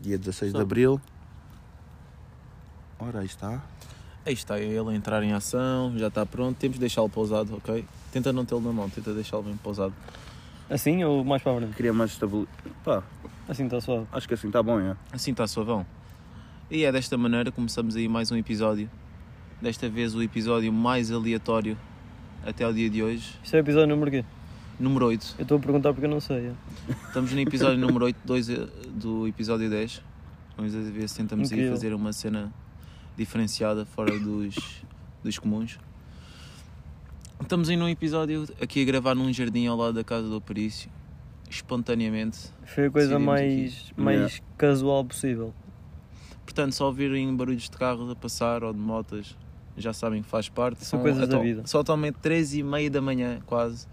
Dia 16 de Abril. Ora, aí está. Aí está ele a entrar em ação, já está pronto, temos de deixá-lo pousado, ok? Tenta não tê-lo na mão, tenta deixá-lo bem pousado. Assim ou mais para a frente? Queria mais estabilidade. Pá, Assim está suave. acho que assim está bom, é. Assim está suavão. E é desta maneira que começamos aí mais um episódio. Desta vez o episódio mais aleatório até ao dia de hoje, Isto é o episódio número quê? número 8. Eu estou a perguntar porque eu não sei. é. Estamos no episódio número 8 dois, eh, do episódio 10. Vamos ver se tentamos aí Incrível. fazer uma cena diferenciada fora dos, dos comuns. Estamos aí num episódio aqui a gravar num jardim ao lado da casa do Operício. Espontaneamente. Foi a coisa mais, mais casual possível. Portanto, só ouvirem barulhos de carros a passar ou de motas, já sabem que faz parte. São coisas da atu- vida. São atualmente 13 e meia da manhã, quase,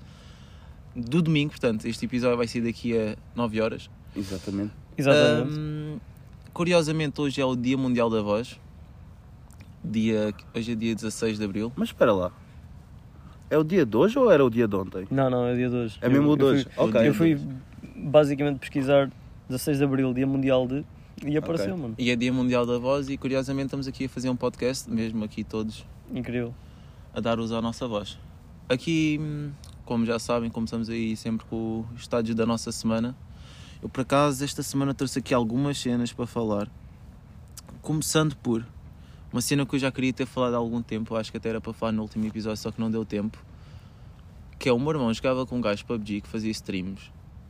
do domingo. Portanto, este episódio vai ser daqui a 9 horas. Exatamente. Exatamente. Ahm, curiosamente, hoje é o Dia Mundial da Voz. Dia, hoje é dia 16 de Abril. Mas espera lá. É o dia de hoje ou era o dia de ontem? Não, não, é dia de hoje. É mesmo Eu- o de hoje? Ok. Eu fui basicamente pesquisar 16 de Abril, Dia Mundial de. E apareceu, mano. E é Dia Mundial da Voz e, curiosamente, estamos aqui a fazer um podcast, mesmo aqui todos Incrível. a dar uso à nossa voz. Aqui, como já sabem, começamos aí sempre com os estádios da nossa semana. Eu, por acaso, esta semana trouxe aqui algumas cenas para falar. Começando por uma cena que eu já queria ter falado há algum tempo, eu acho que até era para falar no último episódio, só que não deu tempo. Que é o meu irmão jogava com um gajo PUBG que fazia streams.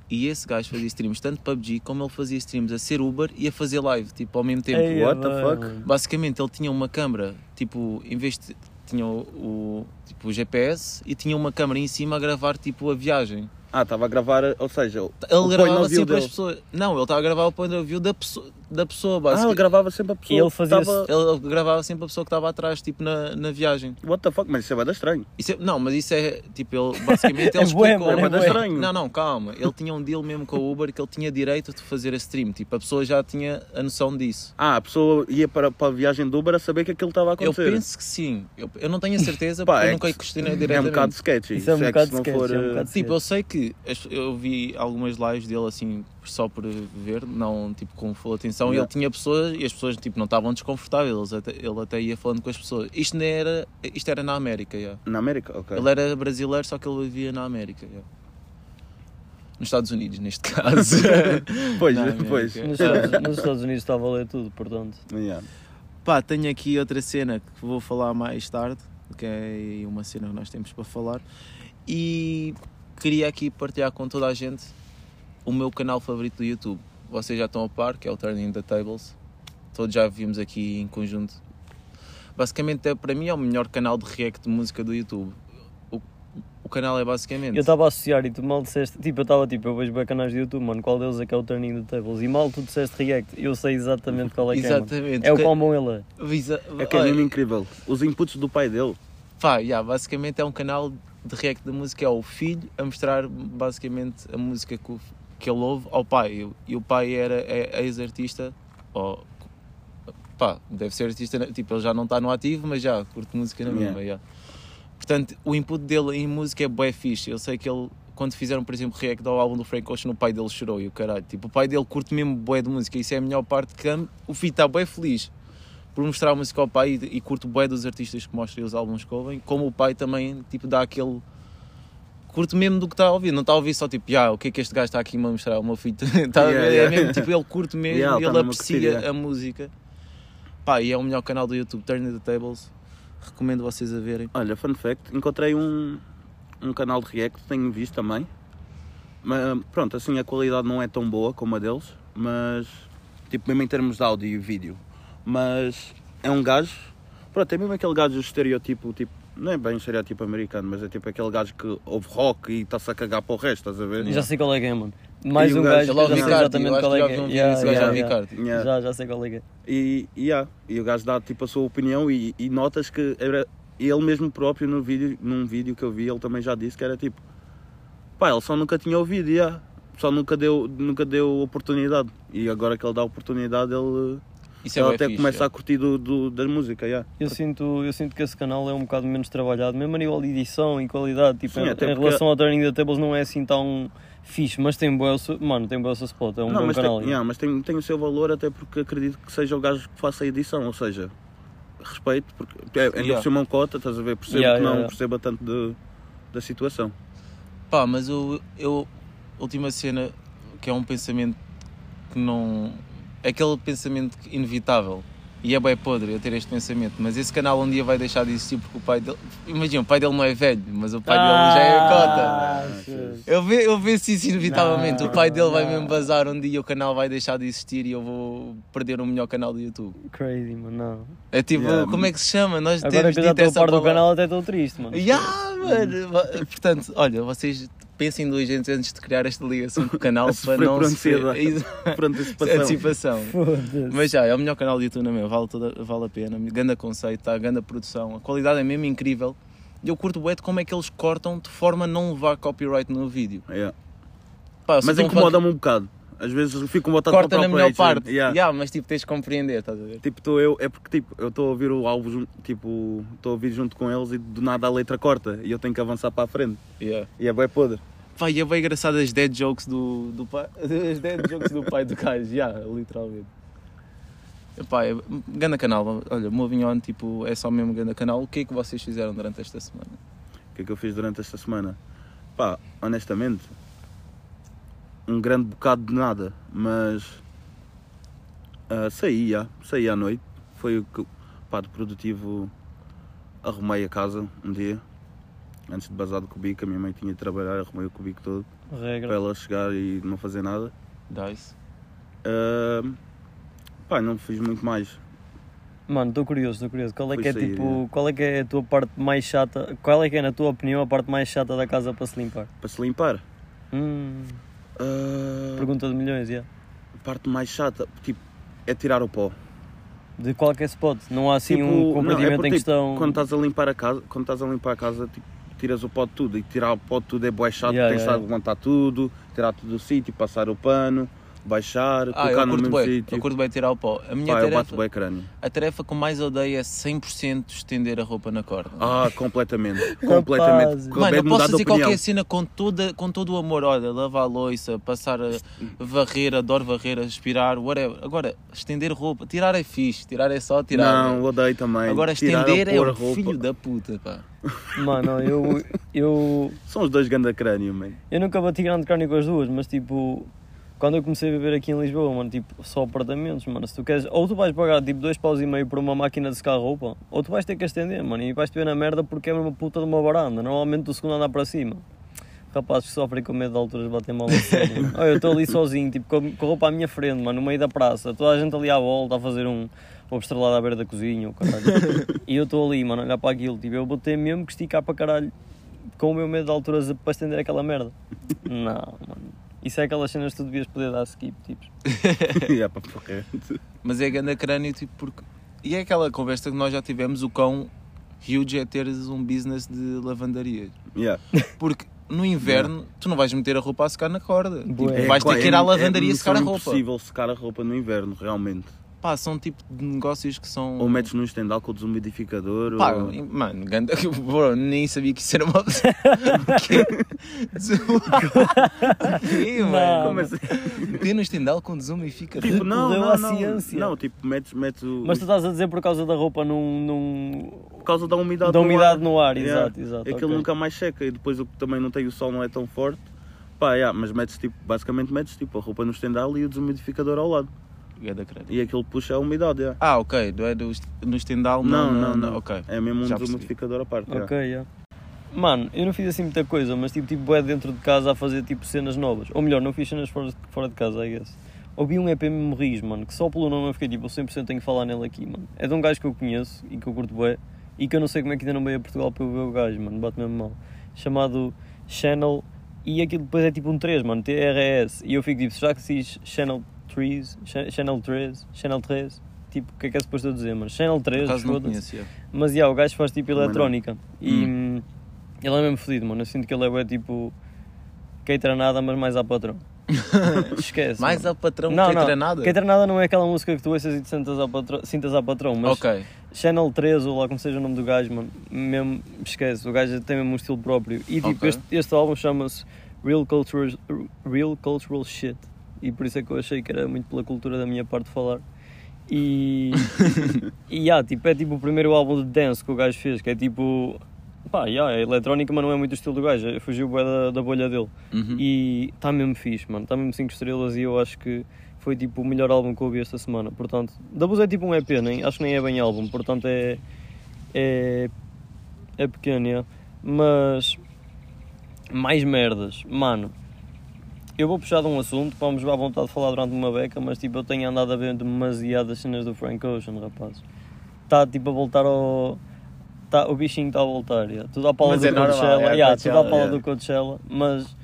E esse gajo fazia streams tanto PUBG como ele fazia streams a ser Uber e a fazer live, tipo, ao mesmo tempo. Ei, what the fuck? Basicamente ele tinha uma câmera, tipo, em vez de tinha o, o- tipo, o GPS e tinha uma câmera em cima a gravar tipo a viagem. Ah, estava a gravar, ou seja, Ele gravava sempre as pessoas. Não, ele estava a gravar o point of view da pessoa, da pessoa ah, ele basicamente. gravava sempre a pessoa. E ele fazia- que estava- ele, ele gravava sempre a pessoa que estava atrás, tipo, na, na viagem. What the fuck, mas isso é bada estranho. Isso é- não, mas isso é, tipo, ele basicamente ele É explicou. mano, é Não, estranho. Não, não, calma. Ele tinha um deal mesmo com o Uber que ele tinha direito de fazer a stream. Tipo, a pessoa já tinha a noção disso. Ah, a pessoa ia para, para a viagem do Uber a saber que aquilo estava a Eu acontecer. penso que sim. Eu, eu não tenho a certeza Pá, porque eu é nunca que- questionei É um diretamente. bocado sketchy. Isso é um Se bocado sketchy, for, é um Tipo, eu sei que eu vi algumas lives dele assim, só por ver, não tipo com full atenção, Yeah. ele tinha pessoas e as pessoas tipo, não estavam desconfortáveis, até- ele até ia falando com as pessoas. Isto, não era, isto era na América, yeah. Na América? Ok. ele era brasileiro, só que ele vivia na América. yeah. Nos Estados Unidos, neste caso. Pois, pois. Nos Estados, nos Estados Unidos está a valer tudo, portanto. Yeah. Pá, tenho aqui outra cena que vou falar mais tarde, que é uma cena que nós temos para falar. E queria aqui partilhar com toda a gente o meu canal favorito do YouTube. Vocês já estão a par, que é o Turning the Tables. Todos já vimos aqui em conjunto. Basicamente, é, para mim, é o melhor canal de react de música do YouTube. O, o canal é basicamente. Eu estava a associar e tu mal disseste. Tipo, eu estava tipo, eu vejo bem canais de YouTube, mano. Qual deles é que é o Turning the Tables? E mal tu disseste React. Eu sei exatamente qual é que é. mano. Exatamente. É o bom ele é. Visa- É que é mesmo incrível. Os inputs do pai dele. Pá, yeah, basicamente é um canal de react da música, é o filho a mostrar basicamente a música que, o- que ele ouve ao pai. E o- pai era é ex-artista, ou pá, deve ser artista, né? tipo, ele já não está no ativo, mas já curte música na Yeah. mesma. yeah. Portanto, o input dele em música é bué fixe. Eu sei que ele, quando fizeram, por exemplo, react ao álbum do Frank Ocean, o pai dele chorou e o caralho. Tipo, o pai dele curte mesmo bué de música, isso é a melhor parte que o filho está bué feliz por mostrar a música ao pai e, e curto bué dos artistas que mostram os álbuns que ouvem, como o pai também, tipo, dá aquele... Curto mesmo do que está a ouvir, não está a ouvir só tipo, ah, o que é que este gajo está aqui a mostrar, o meu filho está a ver, Yeah, é yeah. mesmo, tipo, ele curte mesmo Yeah, e ele tá aprecia curtir, a música. Pá, e é o melhor canal do YouTube, Turn the Tables, recomendo vocês a verem. Olha, fun fact, encontrei um, um canal de react, tenho visto também. Mas, pronto, assim a qualidade não é tão boa como a deles, mas tipo mesmo em termos de áudio e vídeo. Mas é um gajo, pronto, é mesmo aquele gajo estereotipo, tipo, não é bem estereotipo americano, mas é tipo aquele gajo que ouve rock e está-se a cagar para o resto, estás a ver? Já sei qual é que é, mano. Mais E um gajo- gajo, é já sei exatamente qual é que é. Yeah, yeah, é yeah. Yeah. Já, já sei qual é que é. E, yeah, e o gajo dá tipo a sua opinião e, e notas que era ele mesmo próprio no vídeo, num vídeo que eu vi, ele também já disse que era tipo Pá, ele só nunca tinha ouvido, yeah. só nunca deu, nunca deu oportunidade. E agora que ele dá oportunidade, ele, Isso é até fixe, começa é. a curtir do, do, da música. Yeah. Eu sinto, eu sinto que esse canal é um bocado menos trabalhado, mesmo a nível de edição e qualidade. Tipo, Sim, em, em relação ao Turning the Tables não é assim tão fixe, mas tem boa, mano, tem boa spot, é um não, bom mas, canal. tem, yeah, mas tem, tem o seu valor, até porque acredito que seja o gajo que faça a edição. Ou seja, respeito, porque é, ainda Yeah. por cima é um cota, estás a ver? Percebo Yeah, que não yeah, yeah. perceba tanto de, da situação. Pá, mas eu, eu. Última cena que é um pensamento que não. Aquele pensamento inevitável. E é bem podre eu ter este pensamento. Mas esse canal um dia vai deixar de existir porque o pai dele. Imagina, o pai dele não é velho, mas o pai dele já é cota. Ah. Eu, ve, eu vejo isso inevitavelmente. Não, o pai dele vai não. mesmo bazar um dia, o canal vai deixar de existir e eu vou perder o melhor canal do YouTube. Crazy, mano, não. É tipo, Yeah. como é que se chama? Nós Agora temos que já estou a par do canal, até estou triste, mano. Ya, mano. Portanto, olha, vocês pensem duas vezes antes de criar esta ligação com o canal para não. Exa- Por antecipação. Antecipação. Mas já, é o melhor canal de YouTube na mesma, vale, toda, vale a pena. Ganda conceito, tá? ganda produção, a qualidade é mesmo incrível. E eu curto de como é que eles cortam de forma a não levar copyright no vídeo. Yeah. Pá, se Mas incomoda-me um bocado. Às vezes fico com vontade Corta de na melhor parte. Yeah. Ya, mas tipo, tens de compreender, estás a ver? Tipo, estou eu, é porque tipo, eu estou a ouvir o álbum, tipo, estou a ouvir junto com eles e do nada a letra corta e eu tenho que avançar para a frente. Yeah. E é bem podre. E é bem engraçado as dead jokes do, do pai. As dead jokes do pai do gajo, já, literalmente. Pá, é, ganda canal, olha, Moving On, tipo, é só mesmo ganda canal. O que é que vocês fizeram durante esta semana? O que é que eu fiz durante esta semana? Pá, honestamente, um grande bocado de nada, mas ah, saí, já, saí à noite. Foi o que, pá, de produtivo, arrumei a casa um dia, antes de bazar do cubico, a minha mãe tinha de trabalhar, arrumei o cubico todo, para Regra. ela chegar e não fazer nada. Dice. Ah, pá, não fiz muito mais. Mano, estou curioso, estou curioso. Qual é que é sair, tipo, qual é que é a tua parte mais chata? Qual é que é, na tua opinião, a parte mais chata da casa para se limpar? Para se limpar. Hum, Ah, pergunta de milhões, já. a parte mais chata, tipo, é tirar o pó. De qualquer spot, não há assim Tipo, um não, compartimento é porque, em questão. Quando estás a limpar a casa, quando estás a limpar a casa, tipo, tiras o pó de tudo e tirar o pó de tudo é bué chato, Yeah, tens yeah, de levantar tudo, tirar tudo do sítio, passar o pano, baixar, Ah, colocar no mesmo bem, sítio. eu curto bem tirar o pó. A minha Pá, eu tarefa, bato bem crânio. a tarefa que eu mais odeio é 100% estender a roupa na corda. Ah, completamente. completamente. Mano, eu posso opinião. qualquer cena com, toda, com todo o amor. Olha, lavar a louça, passar a varrer, adoro varrer, aspirar, whatever. Agora, estender roupa, tirar é fixe, tirar é só tirar. Não, odeio também. Agora, estender é o roupa. filho da puta, pá. Mano, eu, eu, São os dois ganda crânio, man. eu nunca bati grande carne com as duas, mas tipo, quando eu comecei a viver aqui em Lisboa, mano, tipo, só apartamentos, mano, se tu queres, ou tu vais pagar tipo dois paus e meio por uma máquina de secar roupa, ou tu vais ter que estender, mano, e vais te ver na merda porque é uma puta de uma varanda, normalmente do segundo andar para cima. Rapazes que sofrem com medo de alturas batem mal sério. eu estou ali sozinho, tipo, com, com a roupa à minha frente, mano, no meio da praça, toda a gente ali à volta a fazer um, uma estrelada à beira da cozinha, caralho. e eu estou ali, mano, a olhar para aquilo, tipo, eu vou ter mesmo que esticar para caralho com o meu medo de alturas para estender aquela merda. Não, mano. Isso é aquelas cenas que tu devias poder dar skip, tipo. yeah, pá, porra. Mas é grande crânio, tipo, porque. E é aquela conversa que nós já tivemos, o quão huge é teres um business de lavandaria. Yeah. Porque no inverno tu não vais meter a roupa a secar na corda. Tipo, Bué. vais ter que ir à é- lavandaria é secar a roupa. impossível secar a roupa no inverno, realmente. Pá, são tipo de negócios que são. Ou metes num estendal com o desumidificador. Pá, ou... mano, ganda, bro, nem sabia que isso era uma opção. Que- Que, mano? Como assim? Meter no estendal com desumificador. Tipo, não, não, à não, ciência. não, tipo, metes, metes o... Mas tu estás a dizer por causa da roupa num. num... por causa da umidade, da umidade no no ar, Yeah. exato, exato. Aquilo ok. nunca mais seca e depois o que também não tem o sol não é tão forte. Pá, yeah, mas metes tipo, basicamente metes tipo a roupa no estendal e o desumidificador ao lado. Ganda crânio. E aquilo puxa a umidade, yeah. Ah, ok, não é do, no estendal, Não, não, não, não. Ok. É mesmo um Já desumidificador à parte. Ok, yeah. Mano, eu não fiz assim muita coisa, mas tipo, tipo é dentro de casa a fazer tipo cenas novas. Ou melhor, não fiz cenas fora de, fora de casa, I guess. Ouvi um EP Memories, mano, que só pelo nome eu fiquei tipo, eu 100% tenho que falar nele aqui, mano. É de um gajo que eu conheço e que eu curto bué e que eu não sei como é que ainda não veio a Portugal para eu ver o gajo, mano, bate mesmo mal. Chamado Channel e aquilo depois é tipo um 3, mano, TRS. E eu fico tipo, será que se diz Channel 3? Cha- Channel 3? Channel 3? Tipo, o que é que é suposto eu dizer, mano? Channel Por 3, acaso não foda-se. conheço. yeah. Mas yeah, o gajo faz tipo não. eletrónica e hum, ele é mesmo fodido, mano. Eu sinto que ele é tipo. Catera nada, mas mais a patrão. Esquece. Mais mano. a patrão não, que não. entra nada? Catera nada não é aquela música que tu ouças e te sentas ao patrão, sintas ao patrão, mas Ok. Channel 3 ou lá como seja o nome do gajo, mano, mesmo esquece, o gajo tem mesmo um estilo próprio. E tipo, Ok. este, este álbum chama-se Real Cultural, Real Cultural Shit. E por isso é que eu achei que era muito pela cultura da minha parte falar. E. e yeah, tipo, é tipo o primeiro álbum de dance que o gajo fez, que é tipo. Pá, yeah, é eletrónica, mas não é muito o estilo do gajo, fugiu bué da, da bolha dele. Uhum. E está mesmo fixe, mano. Está mesmo 5 estrelas e eu acho que foi tipo o melhor álbum que eu ouvi esta semana. Portanto, Doubles é tipo um EP, nem, acho que nem é bem álbum, portanto é. é. é pequeno, yeah. mas. mais merdas, mano. Eu vou puxar de um assunto, vamos à vontade de falar durante uma beca, mas tipo eu tenho andado a ver demasiadas cenas do Frank Ocean, rapaz. Está tipo a voltar ao. Tá, o bichinho está a voltar, yeah. tudo à pala Mas do é normal, Coachella, é yeah, tudo à pala yeah. do Coachella, mas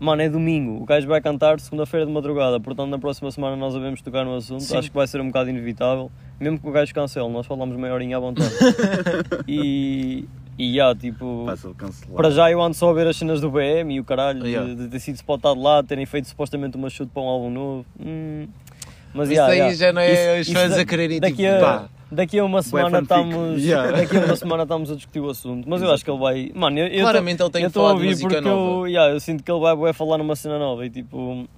Mano, é domingo. O gajo vai cantar segunda-feira de madrugada. Portanto, na próxima semana nós devemos tocar no assunto. Sim. Acho que vai ser um bocado inevitável. Mesmo que o gajo cancele, nós falamos meia horinha à vontade. e. E já, tipo. Para já eu ando só a ver as cenas do BM e o caralho, Yeah. de, ter sido spotado lá, terem feito supostamente uma shoot para um álbum novo. Hum, mas Isso yeah, aí yeah. já não é Isso- os fãs a quererem daqui tipo, a, pá. daqui a uma semana estamos Yeah. daqui a uma semana estamos a discutir o assunto mas eu acho que ele vai mano eu, eu tô- Claramente ele tem eu que tô a falar de música porque nova. eu, yeah, eu sinto que ele vai, vai falar numa cena nova e tipo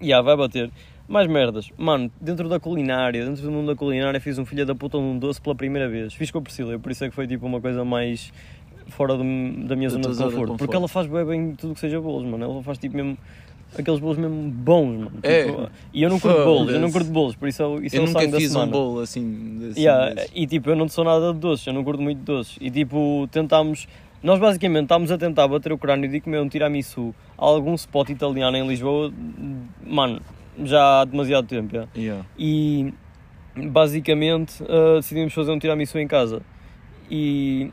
yeah, vai bater mais merdas mano dentro da culinária dentro do mundo da culinária fiz um filho da puta de um doce pela primeira vez fiz com a Priscila por isso é que foi tipo uma coisa mais fora do- da minha zona de conforto conforto. porque ela faz bem, bem tudo que seja bolos mano ela faz tipo mesmo aqueles bolos mesmo bons mano É. Tipo, e eu não curto bolos eu não curto bolos por isso é, isso é Eu o nunca sangue da fiz um semana. bolo assim. desse- Yeah, desse. e tipo, eu não sou nada de doces, eu não curto muito de doces. E tipo, tentámos. Nós basicamente estávamos a tentar bater o crânio de comer um tiramisu a algum spot italiano em Lisboa, mano, já há demasiado tempo. já. Yeah. E basicamente ah, decidimos fazer um tiramisu em casa. E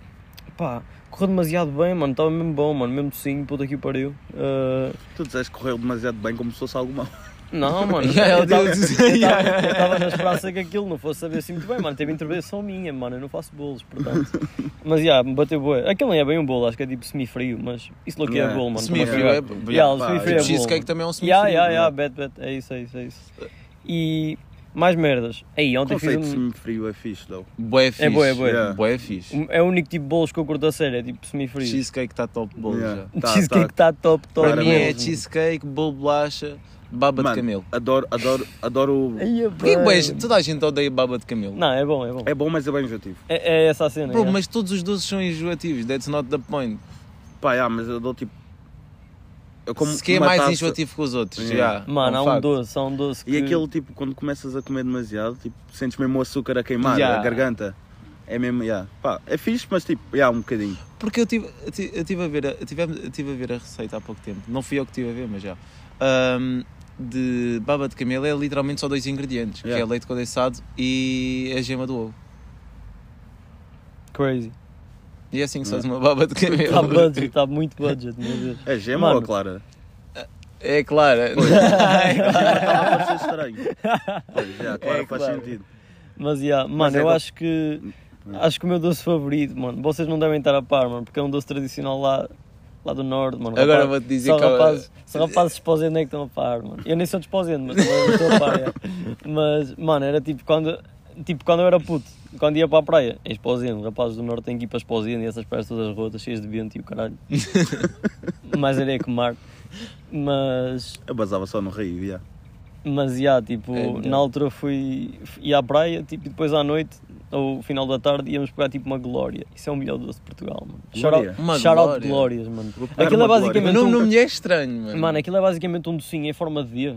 pá, correu demasiado bem, mano, estava mesmo bom, mano, mesmo docinho, puta que pariu. Ah, Tu disseste que correu demasiado bem como se fosse algo mau. Não, mano, Yeah, eu estava Yeah, tava- yeah. na esperança que aquilo não fosse saber assim muito bem, mano. Teve intervenção minha, mano. Eu não faço bolos, portanto. Mas já, me bateu boa. Aquilo nem é bem um bolo, acho que é tipo semi-frio, mas isso não que é Yeah. bolo, mano. Semi-frio Também- é. Yeah, yeah, o pá, semi-frio é tipo, bolo. cheesecake também é um semi-frio. Yeah, yeah, yeah, yeah. bet, bet. É isso, é isso, é isso. E mais merdas. Aí, ontem fiz conceito um. semi-frio é fixe, though. Bué fixe. bué, é bué. Yeah. Bué fixe. É o único tipo de bolos que eu curto a sério, é tipo semi-frio. Cheesecake está top bolo Yeah. já. Tá, Cheesecake está top, top. Para mim é cheesecake, bolo bolacha, baba Mano, de camelo. adoro, adoro, adoro. Ai, Porquê bem. bué, toda a gente odeia baba de camelo? Não, é bom, é bom. É bom, mas é bem enjoativo. É, é essa a cena. Bro, yeah. mas todos os doces são enjoativos, that's not the point. Pá, yeah, mas eu dou tipo. Eu como Se que é uma mais taça- enjoativo que os outros, Yeah. já. Mano, é há um doce, há um doce que... E aquele tipo, quando começas a comer demasiado, tipo, sentes mesmo o açúcar a queimar, Yeah. a garganta. É mesmo, yeah. Pá, é fixe, mas tipo, yeah, um bocadinho. Porque eu tive, eu tive, eu tive a ver a, eu tive, eu tive a ver a receita há pouco tempo. Não fui eu que estive a ver, mas já. Ahm, de baba de camelo é literalmente só dois ingredientes, que Yeah. é leite condensado e a gema do ovo. Crazy. E é assim que se faz uma baba de camelo. Está budget, está muito budget, meu Deus. É gema Mano. ou clara? É claro. A gema estava a parecer estranho. Pois, yeah, a clara É, faz claro. sentido. Mas, yeah, mano, Mas é eu do- acho que... Acho que o meu doce favorito, mano, vocês não devem estar a par, mano, porque é um doce tradicional lá, lá do norte, mano. Agora Rapaz- vou-te dizer só que eu- rapazes, só rapazes esposendo é que estão a par, mano. Eu nem sou desposendo, mas estou a par, é. Mas, mano, era tipo quando, tipo quando eu era puto, quando ia para a praia, em Esposendo, rapazes do norte têm que ir para Esposendo e essas praias todas rotas, cheias de vento e o caralho. Mais areia que mar. Mas, Eu basava só no rio, yeah. mas, já, tipo, É, então. na altura fui, ia à praia, tipo, e depois à noite, ou final da tarde, íamos pegar tipo uma glória. Isso é o melhor doce de Portugal, mano. Glória? Shout Uma out- shout out glória? glórias, mano. Vou pegar Aquilo é uma glória. basicamente não, um- não me é estranho, mano. Mano, aquilo é basicamente um docinho em forma de D.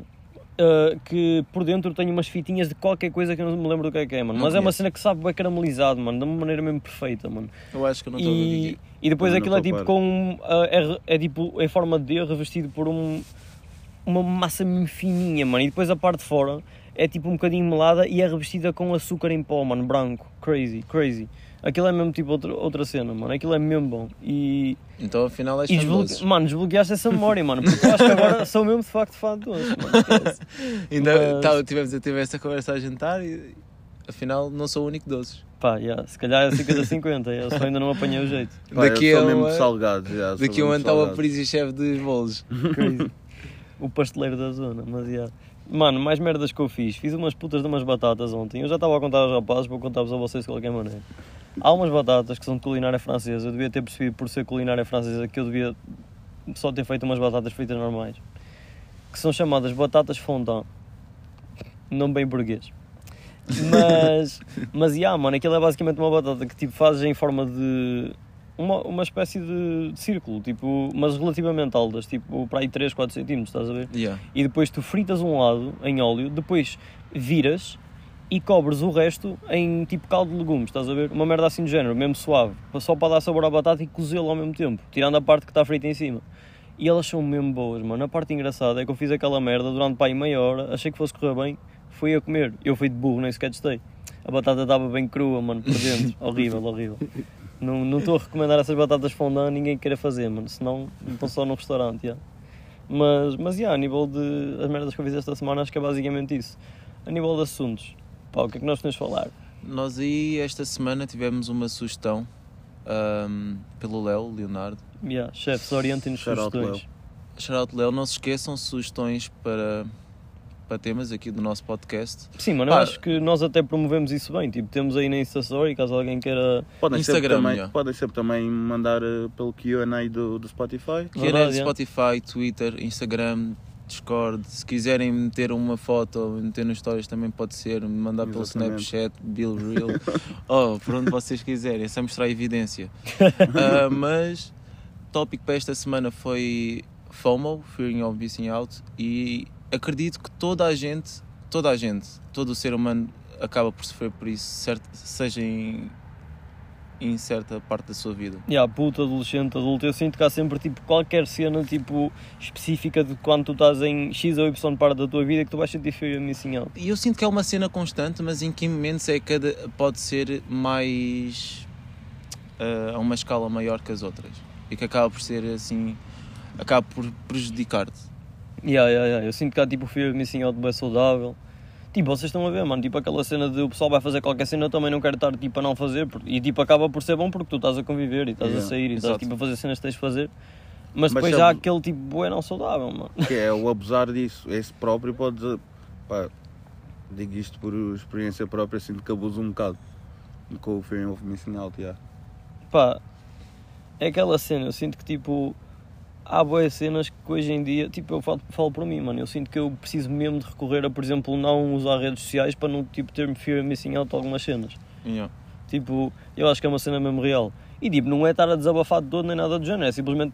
uh, que por dentro tem umas fitinhas de qualquer coisa que eu não me lembro do que é que é, mano. Não Mas é uma conheço. cena que sabe bem caramelizado, mano, de uma maneira mesmo perfeita, mano. Eu acho que eu não estou a ver E, aqui. e depois Também aquilo é estou tipo a com. um, uh, é, é tipo em forma de D revestido por um, uma massa mesmo fininha, mano. E depois a parte de fora é tipo um bocadinho melada e é revestida com açúcar em pó, mano, branco. Crazy, crazy. Aquilo é mesmo tipo outra, outra cena, mano. Aquilo é mesmo bom. E, Então afinal és fã de desbloque... mano, desbloqueaste essa memória, mano. Porque eu acho que agora sou mesmo de facto fã de doce, mano. Ainda Mas- tá, tivemos a ter essa conversa a jantar e afinal não sou o único doces. Pá, yeah, se calhar é 50-50, eu só ainda não apanhei o jeito. Pá, Daqui eu a sou mesmo salgados. já, Daqui a um ano de está o salgados. aprendiz e chefe dos bolos. Crazy. o pasteleiro da zona, mas yeah. Mano, mais merdas que eu fiz. Fiz umas putas de umas batatas ontem. Eu já estava a contar aos rapazes, vou contar-vos a vocês de qualquer maneira. Há umas batatas que são de culinária francesa. Eu devia ter percebido por ser culinária francesa que eu devia só ter feito umas batatas fritas normais. Que são chamadas batatas fondant. Não bem burguês. Mas, mas, yeah, mano, aquilo é basicamente uma batata que tipo fazes em forma de uma, uma espécie de, de círculo, tipo, mas relativamente altas, tipo para aí 3, 4 centímetros, estás a ver? Yeah. E depois tu fritas um lado em óleo, depois viras e cobres o resto em tipo caldo de legumes, estás a ver? Uma merda assim de género, mesmo suave, só para dar sabor à batata e cozê-la ao mesmo tempo, tirando a parte que está frita em cima. E elas são mesmo boas, mano. A parte engraçada é que eu fiz aquela merda durante para aí meia hora, achei que fosse correr bem, fui a comer. Eu fui de burro, nem sequer testei. A batata estava bem crua, mano, por dentro. horrível, horrível. Não não estou a recomendar essas batatas fondant a ninguém queira fazer, mano. Senão estão só no restaurante, yeah. Mas, mas yeah, a nível de as merdas que eu fiz esta semana, acho que é basicamente isso. A nível de assuntos, pá, o que é que nós temos de falar? Nós aí esta semana tivemos uma sugestão ahm, pelo Léo, Leonardo. Yeah, chefes, orientem-nos Shout out, sugestões. Léo, não se esqueçam sugestões para, para temas aqui do nosso podcast. Sim, mano, Pá. eu acho que nós até promovemos isso bem. Tipo, temos aí na Insta Story, caso alguém queira. Podem sempre, Instagram, também, já. podem sempre também mandar eh, pelo QA do, do Spotify. Era é. Spotify, Twitter, Instagram, Discord. Se quiserem meter uma foto ou meter nos stories também pode ser. Mandar pelo Exatamente. Snapchat, Bill Real. oh, por onde vocês quiserem, é só mostrar evidência. Ah, mas o tópico para esta semana foi FOMO, Fearing of Missing Out. E acredito que toda a gente, toda a gente, todo o ser humano acaba por sofrer por isso, certo, seja em, em certa parte da sua vida. Yeah, puto, adolescente, adulto, eu sinto que há sempre tipo, qualquer cena tipo, específica de quando tu estás em X ou Y parte da tua vida que tu vais sentir feio missing out. E eu sinto que é uma cena constante, mas em que momentos é que cada pode ser mais ah, a uma escala maior que as outras e que acaba por ser assim, acaba por prejudicar-te. Yeah, yeah, yeah. Eu sinto que há tipo fear of missing out bem saudável. Tipo, vocês estão a ver, mano, tipo aquela cena de o pessoal vai fazer qualquer cena, eu também não quero estar tipo a não fazer e tipo acaba por ser bom porque tu estás a conviver e estás a Yeah, sair e estás tipo a fazer cenas que tens de fazer. Mas Mas depois sabe- há aquele tipo bué não saudável, mano. Que é o abusar disso. Esse próprio pode dizer, pá, digo isto por experiência própria, sinto que abuso um bocado com o Fearing of Missing Out, yeah. Pá, é aquela cena, eu sinto que tipo há boas cenas que hoje em dia, tipo, eu falo, falo por mim, mano, eu sinto que eu preciso mesmo de recorrer a, por exemplo, não usar redes sociais para não tipo ter fear missing out algumas cenas. Yeah. Tipo, eu acho que é uma cena mesmo real. E tipo, não é estar a desabafar de todo nem nada do género, é simplesmente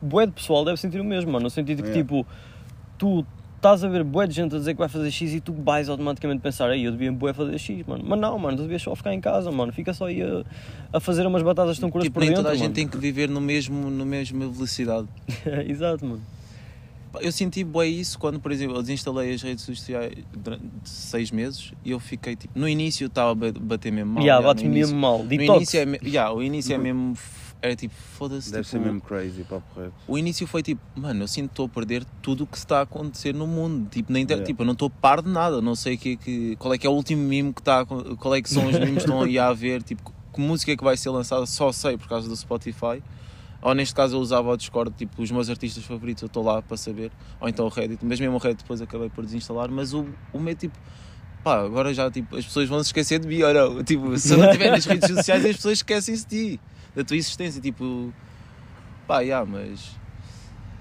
bué de pessoal deve sentir o mesmo, mano, no sentido que É. tipo, tu estás a ver bué de gente a dizer que vai fazer X e tu vais automaticamente pensar, aí eu devia bué fazer X, mano. Mas não, mano, tu devias só ficar em casa, mano, fica só aí a, a fazer umas batatas estão curas Tipo, por nem dentro, toda a gente mano. tem que viver no mesmo, no mesma velocidade. Exato, mano. Eu senti bem isso quando, por exemplo, eu desinstalei as redes sociais durante seis meses e eu fiquei tipo. No início estava a ba- bater mesmo mal. Yeah, já, bate no mesmo mal. No Detox. início é, yeah, o início é mesmo. Era tipo, foda-se. Deve tipo, ser mesmo crazy, papo reto. O início foi tipo, mano, eu sinto que estou a perder tudo o que está a acontecer no mundo. Tipo, na inter... Yeah. tipo eu não estou a par de nada. Não sei que, que, qual é que é o último mimo que está. Qual é que são os mimos que estão aí a ver. Tipo, que música é que vai ser lançada. Só sei por causa do Spotify. Ou neste caso eu usava o Discord. Tipo, os meus artistas favoritos eu estou lá para saber. Ou então o Reddit. Mas mesmo o Reddit depois acabei por desinstalar. Mas o, o meu tipo. Pá, agora já tipo, as pessoas vão se esquecer de mim ou não. Tipo, se eu não estiver nas redes sociais, as pessoas esquecem-se de ti, da tua existência. Tipo, pá, yeah, mas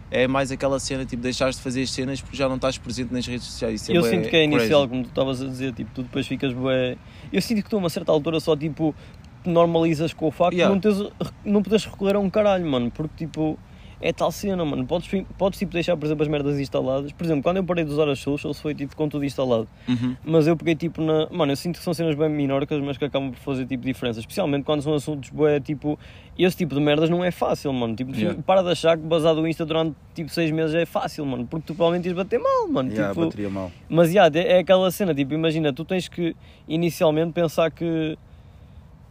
é mais aquela cena, tipo, deixares de fazer as cenas porque já não estás presente nas redes sociais. Isso Eu sinto que é inicial, como tu estavas a dizer, tipo, tu depois ficas bué... Eu sinto que tu a uma certa altura só, tipo, te normalizas com o facto Yeah. de não, teres, não poderes recorrer a um caralho, mano, porque, tipo, é tal cena, mano. Podes, podes, tipo, deixar, por exemplo, as merdas instaladas. Por exemplo, quando eu parei de usar as socials, foi, tipo, com tudo instalado. Uhum. Mas eu peguei, tipo, na... Mano, eu sinto que são cenas bem minorcas, mas que acabam por fazer, tipo, diferença. Especialmente quando são assuntos, bué, tipo... Esse tipo de merdas não é fácil, mano. Tipo, Yeah. para de achar que basado o Insta durante, tipo, seis meses é fácil, mano. Porque tu provavelmente ias bater mal, mano. Yeah, tipo, bateria mal. mas yeah, é é aquela cena, tipo, imagina, tu tens que inicialmente pensar que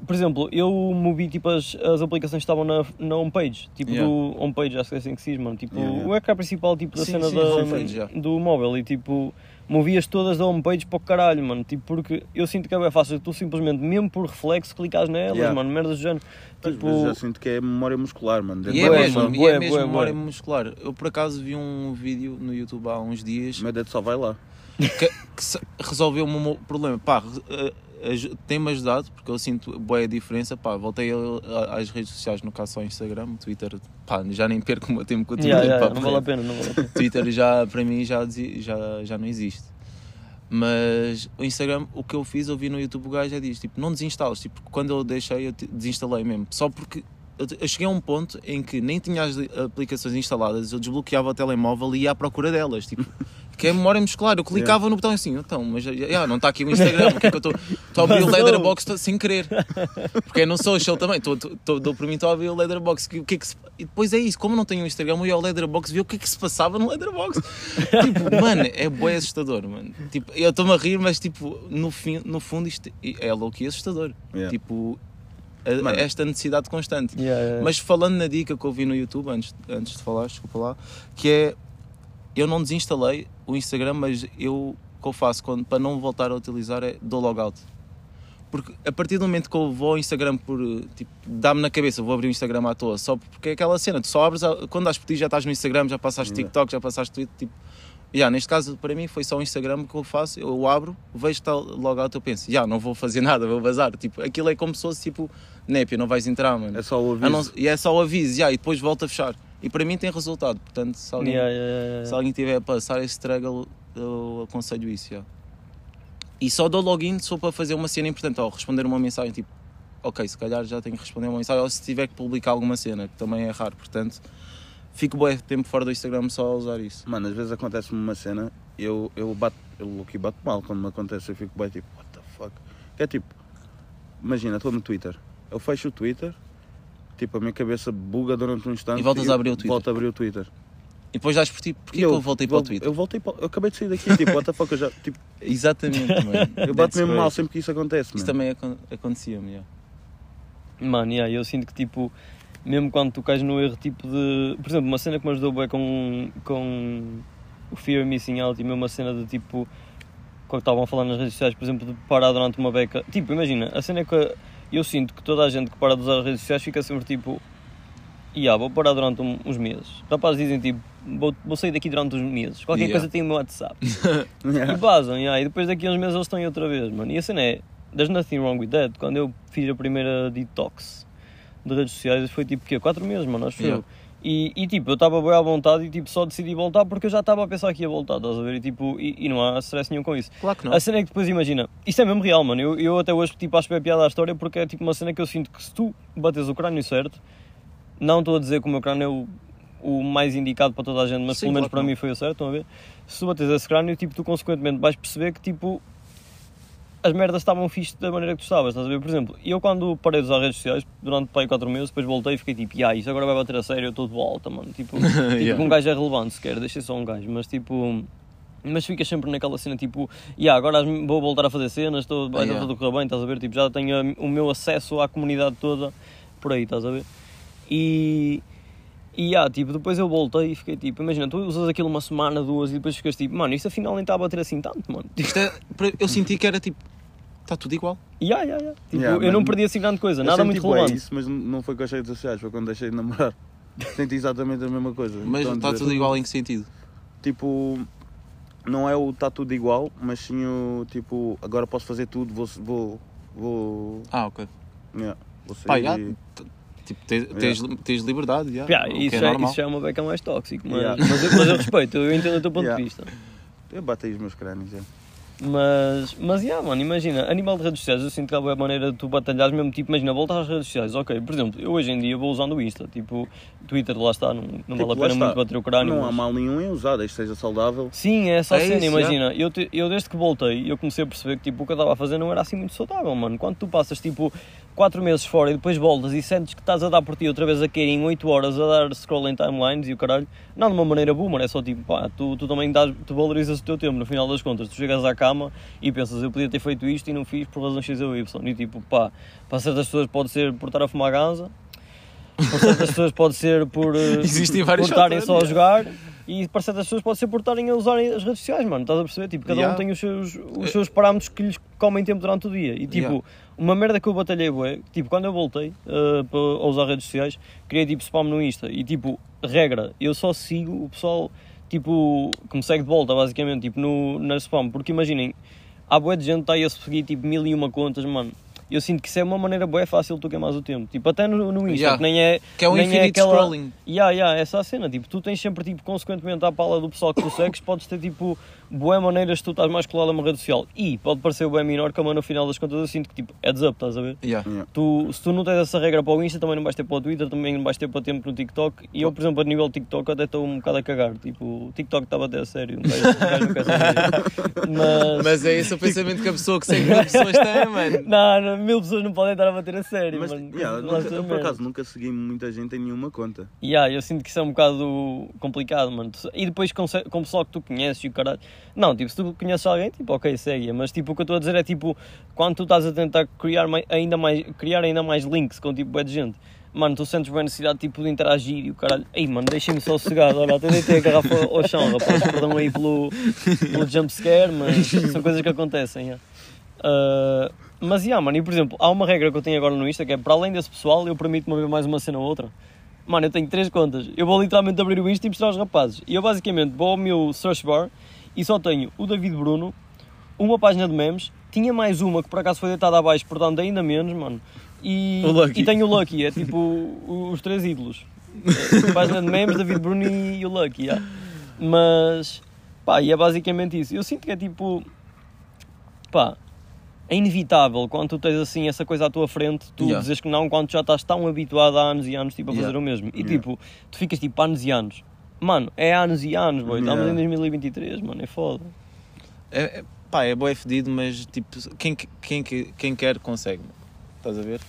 por exemplo, eu movi tipo as, as aplicações que estavam na, na homepage, tipo Yeah. do homepage, acho que é assim que se diz, mano. Tipo, Yeah, yeah. o ecrã principal tipo, da Sim, cena sim, da, do móvel e tipo, movias todas da homepage para o caralho, mano. Tipo, porque eu sinto que é bem fácil, tu simplesmente, mesmo por reflexo, clicas nelas, Yeah. mano, merdas do género. Às Tipo, vezes já sinto que é memória muscular, mano. E é mesmo, mano, e é mesmo bué, memória bué. muscular. Eu por acaso vi um vídeo no YouTube há uns dias O meu dedo só vai lá. que, que resolveu o meu problema. Pá, eh, tem-me ajudado, porque eu sinto boa a diferença. Pá, voltei às redes sociais, no caso só Instagram, Twitter, pá, já nem perco o meu tempo com o Twitter. yeah, yeah, não vale a pena, não vale a pena. Twitter já, para mim, já, já, já não existe. Mas o Instagram, o que eu fiz, eu vi no YouTube o gajo já diz, tipo, não desinstales, tipo, quando eu deixei, eu desinstalei mesmo, só porque eu, eu cheguei a um ponto em que nem tinha as aplicações instaladas, eu desbloqueava o telemóvel e ia à procura delas, tipo, que é memória muscular, eu clicava no botão assim, então, mas já, não está aqui o Instagram, o que é que eu estou estou a abrir o não. Tô- sem querer, porque é no social também, tô, tô, tô, dou por mim estou a abrir o Letterboxd, que- que é que se- e depois é isso, como não tenho o Instagram, eu ia ao Letterboxd ver o que é que se passava no Letterboxd, tipo, mano, é bué assustador, mano. Tipo, eu estou-me a rir, mas tipo, no, fim, no fundo isto é louco e assustador. Yeah. Tipo, Mano. esta necessidade constante. Yeah, yeah. Mas falando na dica que eu vi no YouTube, antes, antes de falar, desculpa lá, que é, eu não desinstalei o Instagram, mas eu, o que eu faço quando, para não voltar a utilizar é dou logout. Porque a partir do momento que eu vou ao Instagram por, tipo, dá-me na cabeça, vou abrir o Instagram à toa, só porque é aquela cena, tu só abres, a- quando dás por ti já estás no Instagram, já passaste Yeah. TikTok, já passaste Twitter, tipo, yeah, neste caso para mim foi só o Instagram que eu faço, eu abro, vejo tal logout, eu penso, já, não vou fazer nada, vou vazar, tipo, aquilo é como se fosse tipo, népia, não vais entrar, mano. É só o não- aviso. e é só o aviso, já, e depois volta a fechar. E para mim tem resultado, portanto, se alguém, Yeah, yeah, yeah, yeah. se alguém tiver a passar esse struggle, eu aconselho isso, já. E só dou login for para fazer uma cena importante, ou responder uma mensagem, tipo, ok, se calhar já tenho que responder uma mensagem, ou se tiver que publicar alguma cena, que também é raro, portanto, fico bem tempo fora do Instagram só a usar isso. Mano, às vezes acontece-me uma cena, eu, eu bato, eu aqui bato mal quando me acontece, eu fico bem tipo, what the fuck? Que é tipo, imagina, estou no Twitter, eu fecho o Twitter, tipo, a minha cabeça buga durante um instante E voltas a abrir o Twitter. Volto a abrir o Twitter. E depois dás por ti, porquê E que eu voltei para o Twitter? Eu voltei para, eu acabei de sair daqui, tipo, what the fuck, eu já, tipo, Exatamente, mano. eu bato mesmo mal sempre que isso acontece, Isso também acon- acontecia-me, já. Mano, yeah, eu sinto que tipo, mesmo quando tu cais no erro tipo de. Por exemplo, uma cena que me ajudou bem com, com o Fear Missing Out e mesmo uma cena de tipo. Quando estavam a falar nas redes sociais, por exemplo, de parar durante uma beca. Tipo, imagina, a cena é que eu sinto que toda a gente que para de usar as redes sociais fica sempre tipo. Yeah, vou parar durante um- uns meses. Rapazes dizem tipo, vou, vou sair daqui durante uns meses. Qualquer Yeah. coisa tem o meu WhatsApp. E Yeah. vazam, yeah, e depois daqui a uns meses eles estão aí outra vez, mano. E a cena é, there's nothing wrong with that. Quando eu fiz a primeira detox de redes sociais, foi tipo, quê? 4 meses, mano, acho Yeah. eu. E, e tipo, eu estava bem à vontade e tipo, só decidi voltar porque eu já estava a pensar que ia voltar, estás a ver? E tipo, e, e não há stress nenhum com isso. Claro que não. A cena é que depois imagina, isto é mesmo real, mano. Eu, eu até hoje tipo, acho bem piada à história porque é tipo uma cena que eu sinto que se tu bates o crânio certo, não estou a dizer que o meu crânio é o, o mais indicado para toda a gente, mas Sim, pelo menos claro que para não. mim foi o certo, estão a ver? Se tu bates esse crânio, tipo, tu consequentemente vais perceber que tipo as merdas estavam fixe da maneira que tu estavas, estás a ver? Por exemplo, eu quando parei de usar redes sociais durante pai 4 meses, depois voltei e fiquei tipo, ah, isso agora vai bater a sério, eu estou de volta, mano. Tipo, tipo Yeah. um gajo é relevante sequer, deixei só um gajo, mas tipo. Mas ficas sempre naquela cena tipo, yeah, agora vou voltar a fazer cenas, estou, vai Yeah. tudo a correr bem, estás a ver? Tipo, já tenho a- o meu acesso à comunidade toda por aí, estás a ver? E. E yeah, tipo, depois eu voltei e fiquei tipo, imagina, tu usas aquilo uma semana, duas e depois ficas tipo, mano, isto afinal nem está a bater assim tanto, mano. Isto é- eu senti que era tipo, está tudo igual. yeah, yeah, yeah. Tipo, Yeah, eu não mano. perdi assim grande coisa, Eu nada senti muito bué relevante. isso, mas não foi com as redes sociais, foi quando deixei de namorar. Senti exatamente a mesma coisa. Mas está dizer. tudo igual em que sentido? Tipo, não é o está tudo igual, mas sim o tipo, agora posso fazer tudo, vou. vou, vou Ah, ok. yeah, vou sair Pá, já, e- Tipo, tens, tens, tens liberdade, já. Yeah, o que isso, é já, normal. isso já é uma beca mais tóxico, mas, Yeah. mas, eu, mas eu respeito, eu entendo o teu ponto Yeah. de vista. Eu bato aí os meus crânios, é. Mas, mas yeah, mano, imagina, a nível de redes sociais, eu sinto que há boa maneira de tu batalhares mesmo, tipo, imagina, voltar às redes sociais, ok, por exemplo, eu hoje em dia vou usando o Insta, tipo, Twitter lá está, não, não Tipo, vale a pena está. muito bater o crânio. Não há mas- mal nenhum em usar, desde seja saudável. Sim, é só É cena, isso, imagina, eu, te- eu desde que voltei, eu comecei a perceber que tipo, o que eu estava a fazer não era assim muito saudável, mano. Quando tu passas tipo 4 meses fora e depois voltas e sentes que estás a dar por ti outra vez a cair em 8 horas a dar scroll em timelines e o caralho, não de uma maneira boomer, é só tipo, pá, tu, tu também dás, tu valorizas o teu tempo no final das contas, tu chegas à cama e pensas, eu podia ter feito isto e não fiz por razão X ou Y, e tipo, pá, para certas pessoas pode ser por estar a fumar ganza, para certas pessoas pode ser por, eh, Existem por estarem só a jogar e para certas pessoas pode ser por estarem a usar as redes sociais, mano. Estás a perceber? Tipo, cada Yeah. um tem os seus, os seus parâmetros que lhes comem tempo durante o dia. E tipo, Yeah. Uma merda que eu batalhei, bué, tipo, quando eu voltei uh, para a usar redes sociais, criei tipo spam no Insta. E tipo, regra, eu só sigo o pessoal, tipo, que me segue de volta, basicamente, tipo, no, na spam. Porque imaginem, há bué de gente que está aí a seguir tipo mil e uma contas, mano. Eu sinto que isso é uma maneira bué fácil de tu queimares o tempo. Tipo, até no, no Insta, Yeah. que nem é... Que é um nem infinite aquela- scrolling. Ya, essa é a cena, tipo, tu tens sempre, tipo, consequentemente à pala do pessoal que tu segues, podes ter, tipo, boas maneiras de tu estás mais colado a uma rede social. E pode parecer bem menor, como no final das contas eu sinto que, tipo, heads up, estás a ver? Yeah. Tu, se tu não tens essa regra para o Insta, também não vais ter para o Twitter, também não vais ter para tempo no TikTok. E eu, por exemplo, a nível TikTok, até estou um bocado a cagar. Tipo, o TikTok estava até a sério. Mas... Mas é esse o pensamento que a pessoa que segue mil pessoas tem, mano. Não, não, mil pessoas não podem estar a bater a sério, Mas, mano. yeah, nunca- eu, por acaso nunca segui muita gente em nenhuma conta. Yeah, eu sinto que isso é um bocado complicado, mano. E depois com, com o pessoal que tu conheces e o caralho. Não, tipo, se tu conheces alguém, tipo, ok, segue. Mas tipo, o que eu estou a dizer é tipo, quando tu estás a tentar criar mai- ainda mais, criar ainda mais links com tipo, bué de gente. Mano, tu sentes bem a necessidade tipo, de interagir e o caralho. Ei, mano, deixem-me só sossegado. Olha, até deitei a garrafa ao chão, rapaz. Perdão aí pelo, pelo jumpscare, mas são coisas que acontecem. yeah. Ah, mas, yeah, mano, e por exemplo, há uma regra que eu tenho agora no Insta que é para além desse pessoal, eu permito-me ver mais uma cena ou outra. Mano, eu tenho três contas. Eu vou literalmente abrir o Insta e mostrar aos rapazes. E eu basicamente vou ao meu search bar e só tenho o David Bruno, uma página de memes, tinha mais uma que por acaso foi deitada abaixo, portanto ainda menos, mano. E, O Lucky. e tenho o Lucky, é tipo os três ídolos. É, página de memes, David Bruno e o Lucky, yeah. Mas, pá, e é basicamente isso. Eu sinto que é tipo, pá, é inevitável quando tu tens assim essa coisa à tua frente, tu Yeah. dizes que não quando tu já estás tão habituado há anos e anos tipo, a fazer Yeah. o mesmo. E Yeah. tipo, tu ficas tipo anos e anos. Mano, é anos e anos, boy. Estamos Yeah. em 2023, mano, é foda. É, é, pá, é boé fedido, mas tipo, quem, quem, quem quer consegue. Estás a ver?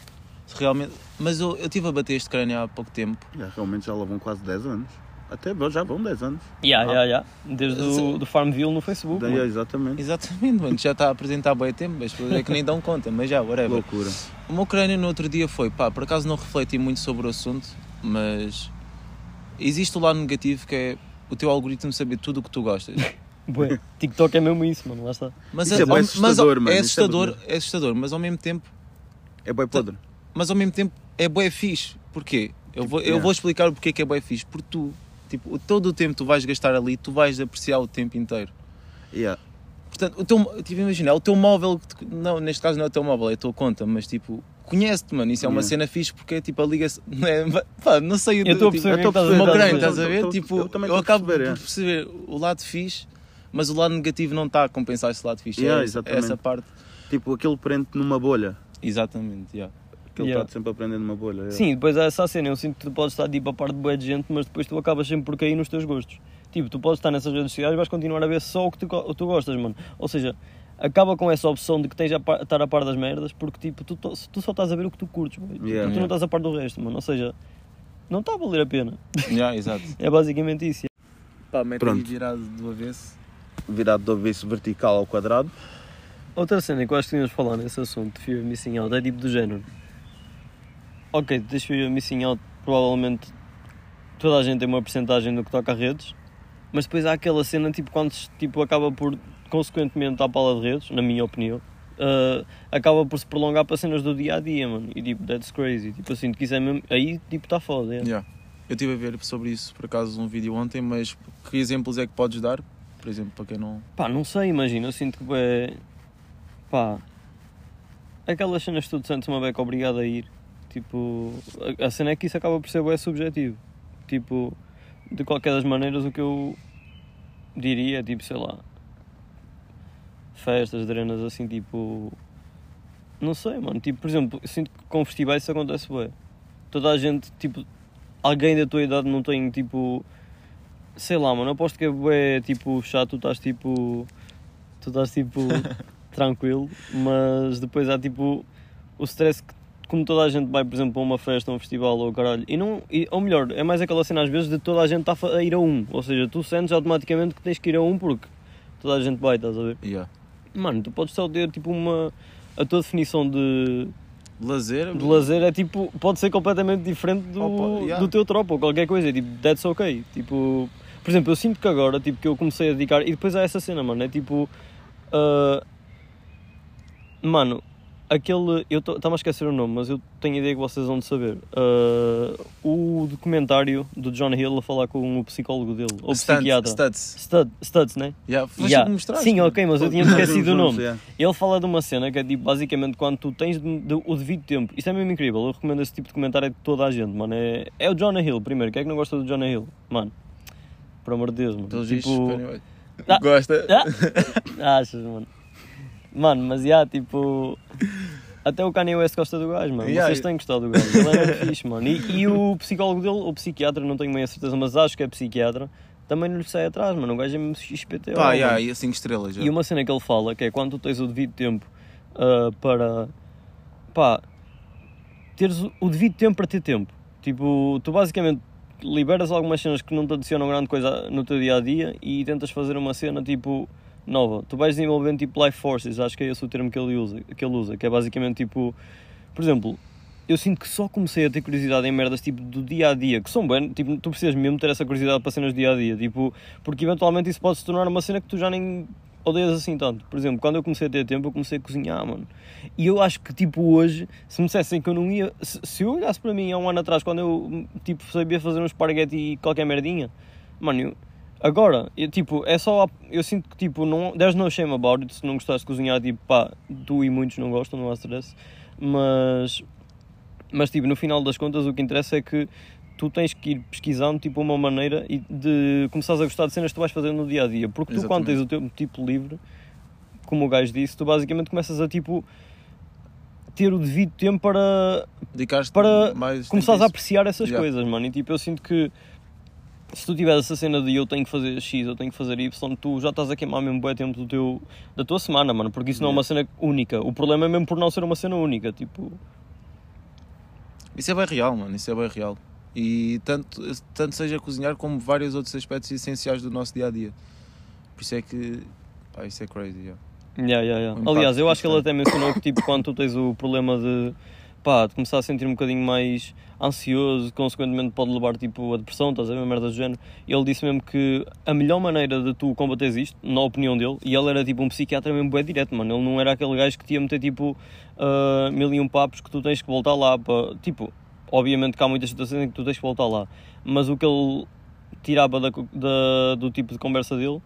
Se realmente... Mas eu eu estive a bater este crânio há pouco tempo. Já, realmente já lá vão quase 10 anos. Até já vão 10 anos. Yeah, Ah. yeah, yeah. Desde o do Farmville no Facebook. Daí, mano. exatamente. Exatamente, mano. Já está a apresentar há bem tempo, mas é que nem dão conta, mas já, whatever. Loucura. O meu crânio no outro dia foi, pá, por acaso não refleti muito sobre o assunto, mas existe o lado negativo que é o teu algoritmo saber tudo o que tu gostas. Bué, TikTok é mesmo isso, mano, lá está. Mas Isso é bué ao- assustador, ao- mano, É é assustador, bué. é assustador, mas ao mesmo tempo, É bem podre. mas ao mesmo tempo é bué fixe. Porquê? Eu vou, eu vou explicar o porquê que é bué fixe. Porque tu, tipo, o- todo o tempo que tu vais gastar ali, tu vais apreciar o tempo inteiro. Yeah. Portanto, o teu, tipo, imagina, é o teu móvel, não, neste caso não é o teu móvel, é a tua conta, mas tipo, conhece-te, mano, isso é uma Yeah. cena fixe porque é tipo a liga não é, pá, não sei, Eu estou a tipo, perceber o que eu é que estás estou o a meu dizer. crânio, Estou- estás a ver? estou- tipo, eu eu, a acabo perceber, é. por perceber o lado fixe, mas o lado negativo não está a compensar esse lado fixe. Yeah, é, essa, é exatamente. essa parte. Tipo, aquele prende numa bolha. Exatamente, yeah. Que ele Yeah. está sempre a prender numa bolha. yeah. Sim, depois há essa cena, eu sinto que tu podes estar tipo a par de boa de gente, mas depois tu acabas sempre por cair nos teus gostos. Tipo, tu podes estar nessas redes sociais e vais continuar a ver só o que tu, go- tu gostas, mano. Ou seja, acaba com essa opção de que tens a par- estar a par das merdas, porque tipo, tu, tu só estás a ver o que tu curtes, boy. Tipo, Yeah, tu yeah. não estás a par do resto, mano. Ou seja, não está a valer a pena. Yeah, exato. É basicamente isso. Pá, mete aí virado do avesso. Virado do avesso vertical ao quadrado. Outra cena que eu acho que tínhamos de falar nesse assunto de Fear of Missing Out é tipo do género. Ok, tu tens Fear of Missing Out, provavelmente toda a gente tem uma porcentagem do que toca a redes, mas depois há aquela cena tipo quando tipo, acaba por, consequentemente à pala de redes, na minha opinião, ah, acaba por se prolongar para cenas do dia a dia, mano. E tipo, that's crazy. Tipo, sinto que isso é mesmo. Aí tipo está foda. é. Yeah. Eu estive a ver sobre isso, por acaso, um vídeo ontem, mas que exemplos é que podes dar? Por exemplo, para quem não. Pá, não sei, imagina, eu sinto que é. Pá. Aquelas cenas que tu te sentes uma beca obrigado a ir. Tipo. A, a cena é que isso acaba por ser bem subjetivo. Tipo. De qualquer das maneiras, o que eu diria, tipo, sei lá. Festas, drenas assim, tipo. Não sei, mano. Tipo, por exemplo, sinto que com festivais isso acontece bem. Toda a gente, tipo. Alguém da tua idade não tem, tipo. Sei lá, mano, aposto que é tipo, chato, tu estás tipo. Tu estás tipo. tranquilo, mas depois há tipo. O stress que como toda a gente vai, por exemplo, a uma festa, a um festival ou caralho, e não, e, ou melhor, é mais aquela cena às vezes de toda a gente estar a ir a um, ou seja, tu sentes automaticamente que tens que ir a um porque toda a gente vai, estás a ver? Yeah. Mano, tu podes só ter tipo uma. A tua definição de, Lazer. de lazer é tipo. Pode ser completamente diferente do, Opa, yeah. do teu tropa ou qualquer coisa. Tipo, that's ok. Tipo. Por exemplo, eu sinto que agora, tipo, que eu comecei a dedicar. E depois há essa cena, mano. É tipo. ah, mano, aquele. Eu estava a esquecer o nome, mas eu tenho ideia que vocês vão de saber. Ah, o documentário do John Hill a falar com o psicólogo dele. Ou o Studs, psiquiatra. Studs. Stud, Studs, né? Yeah. Yeah. mostraste, Sim, mano. ok, mas eu tinha esquecido o nome. yeah. Ele fala de uma cena que é tipo, basicamente, quando tu tens de- de- o devido tempo. Isto é mesmo incrível. Eu recomendo esse tipo de comentário a toda a gente, mano. É, é o Jonah Hill, primeiro. Quem é que não gosta do Jonah Hill? Mano, por amor de Deus, mano. Pelos tipo. Ah. Gosta. Ah, achas, mano. Mano, mas já, tipo. Até o Kanye West gosta do gajo, mano. Yeah, Vocês têm gostado do gajo. Ele é fixe, mano. E, e o psicólogo dele, o psiquiatra, não tenho bem a certeza, mas acho que é psiquiatra, também não lhe sai atrás, mano. O gajo é mesmo XPTO. Pá, yeah, e a 5 estrelas. já. E uma cena que ele fala, que é quando tu tens o devido tempo ah, para. pá. teres o devido tempo para ter tempo. Tipo, tu basicamente liberas algumas cenas que não te adicionam grande coisa no teu dia a dia e tentas fazer uma cena tipo. Nova. Tu vais desenvolvendo tipo life forces, acho que é esse o termo que ele usa, que, ele usa, que é basicamente tipo. por exemplo. Eu sinto que só comecei a ter curiosidade em merdas tipo do dia a dia, que são bem, tipo, tu precisas mesmo ter essa curiosidade para cenas do dia a dia, tipo, porque eventualmente isso pode se tornar uma cena que tu já nem odeias assim tanto. Por exemplo, quando eu comecei a ter tempo, eu comecei a cozinhar, mano. E eu acho que, tipo, hoje, se me dissessem que eu não ia. Se, se eu olhasse para mim há um ano atrás, quando eu, tipo, sabia fazer um esparguete e qualquer merdinha, mano, eu, agora, eu, tipo, é só. Eu sinto que, tipo, não, there's no shame about it. Se não gostares de cozinhar, tipo, pá, tu e muitos não gostam, não há stress. Mas. Mas, tipo, no final das contas, o que interessa é que tu tens que ir pesquisando tipo uma maneira e de começares a gostar de cenas que tu vais fazer no dia a dia. Porque tu, quando tens o teu tipo livre, como o gajo disse, tu basicamente começas a tipo ter o devido tempo para Dedicaste para mais começares a apreciar essas Yeah. coisas, mano. E tipo, eu sinto que se tu tiveres essa cena de eu tenho que fazer X, eu tenho que fazer Y, tu já estás a queimar mesmo bem tempo do teu, da tua semana, mano. Porque isso não é uma cena única. O problema é mesmo por não ser uma cena única. Tipo, Isso é bem real, mano. Isso é bem real. E tanto, tanto seja cozinhar como vários outros aspectos essenciais do nosso dia a dia. Por isso é que. Pá, isso é crazy. Yeah. Yeah, yeah, yeah. Aliás, eu acho que ele até mencionou que tipo, quando tu tens o problema de, pá, de começar a sentir um bocadinho mais ansioso, consequentemente pode levar tipo, a depressão, estás a ver, merda do género. Ele disse mesmo que a melhor maneira de tu combateres isto, na opinião dele, e ele era tipo um psiquiatra mesmo bem direto, mano. Ele não era aquele gajo que te ia meter tipo ah, mil e um papos que tu tens que voltar lá para. Tipo, obviamente que há muitas situações em que tu tens que voltar lá, mas o que ele tirava da, da- do tipo de conversa dele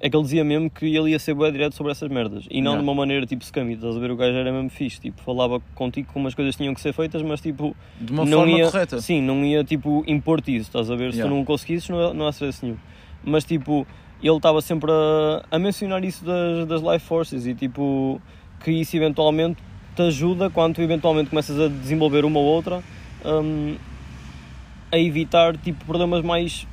é que ele dizia mesmo que ele ia ser bem direto sobre essas merdas e não de uma maneira tipo scammy, estás a ver? O gajo era mesmo fixe, tipo, falava contigo como as coisas tinham que ser feitas, mas tipo, De uma não forma ia, correta. Sim, não ia tipo impor-te isso, estás a ver? Se Yeah. tu não conseguisses, não, não há stress nenhum. Mas tipo, ele estava sempre a, a mencionar isso das, das life forces e tipo, que isso eventualmente te ajuda quando tu eventualmente começas a desenvolver uma ou outra hum, a evitar tipo problemas mais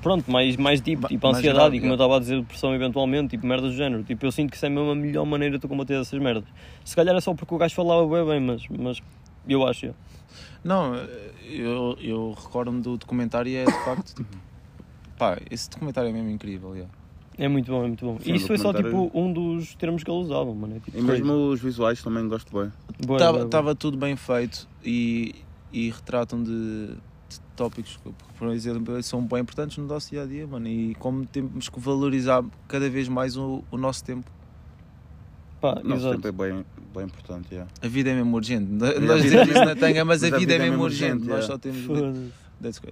pronto, mais, mais deep, Ma- tipo mais ansiedade grave, e como eu yeah. estava a dizer, depressão eventualmente, tipo merdas do género. Tipo, eu sinto que isso é mesmo a melhor maneira de tu combater essas merdas. Se calhar é só porque o gajo falava bem bem, mas, mas eu acho. yeah. Não, eu, eu recordo-me do documentário e é de facto. tipo, pá, esse documentário é mesmo incrível. yeah. É muito bom, é muito bom. Sim, e isso foi só tipo um dos termos que ele usava, mano. É, tipo, E mesmo os visuais também gosto bem. Estava tudo bem feito e, e retratam de tópicos que, por exemplo, são bem importantes no nosso dia a dia, mano. E como temos que valorizar cada vez mais o, o nosso tempo. Pá, Nosso exato. tempo é bem, bem importante. yeah. A vida é mesmo urgente. Nós a dizemos vida- isso na tanga, mas, a vida é mesmo urgente. urgente, Nós yeah. só temos.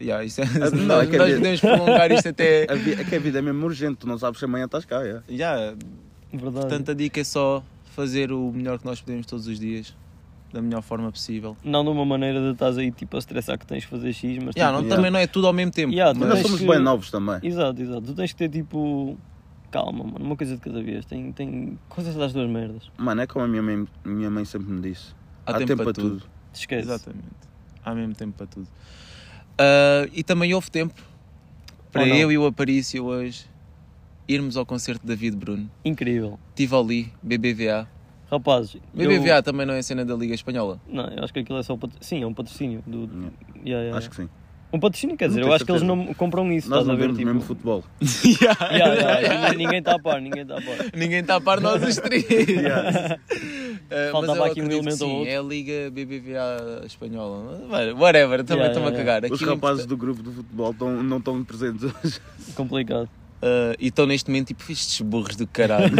Yeah, isso é- não, nós é que a nós vida- podemos prolongar isto até. A vi- É que a vida é mesmo urgente, tu não sabes se amanhã estás cá. yeah. Yeah, Verdade. portanto, a dica é só fazer o melhor que nós podemos todos os dias, da melhor forma possível. Não de uma maneira de estás aí tipo a estressar que tens de fazer X, mas Yeah, tipo, não, Também não é tudo ao mesmo tempo. Yeah, Mas nós somos que- bem novos também. Exato, exato. Tu tens que ter tipo. Calma, mano, uma coisa de cada vez. Tem, tem coisas das duas merdas. Mano, é como a minha mãe, minha mãe sempre me disse. Há, tempo, para tudo. Te esquece. Exatamente. Há mesmo tempo para tudo. Ah, e também houve tempo para Ou não? eu e o Aparício hoje irmos ao concerto de David Bruno. Incrível. Tivoli, BBVA. Rapazes, eu- BBVA também não é cena da Liga Espanhola. Não, eu acho que aquilo é só patro... Sim, é um patrocínio. Do... Yeah. Yeah, yeah, Acho que sim. Um patrocínio, quer dizer, Não eu acho que eles certeza. não compram isso, Nós estás a não ver? vemos Tipo... mesmo futebol. Yeah, yeah, ninguém- Ninguém está a par, ninguém está a par. Ninguém está a par nós os três. Eh, Faltava mas eu aqui um elemento ou sim, outro. é a Liga BBVA espanhola. Whatever, também Yeah, estou-me yeah, a cagar. Os rapazes do grupo de futebol tão- não estão presentes hoje. Complicado. Uh, e estão neste momento tipo estes burros do caralho.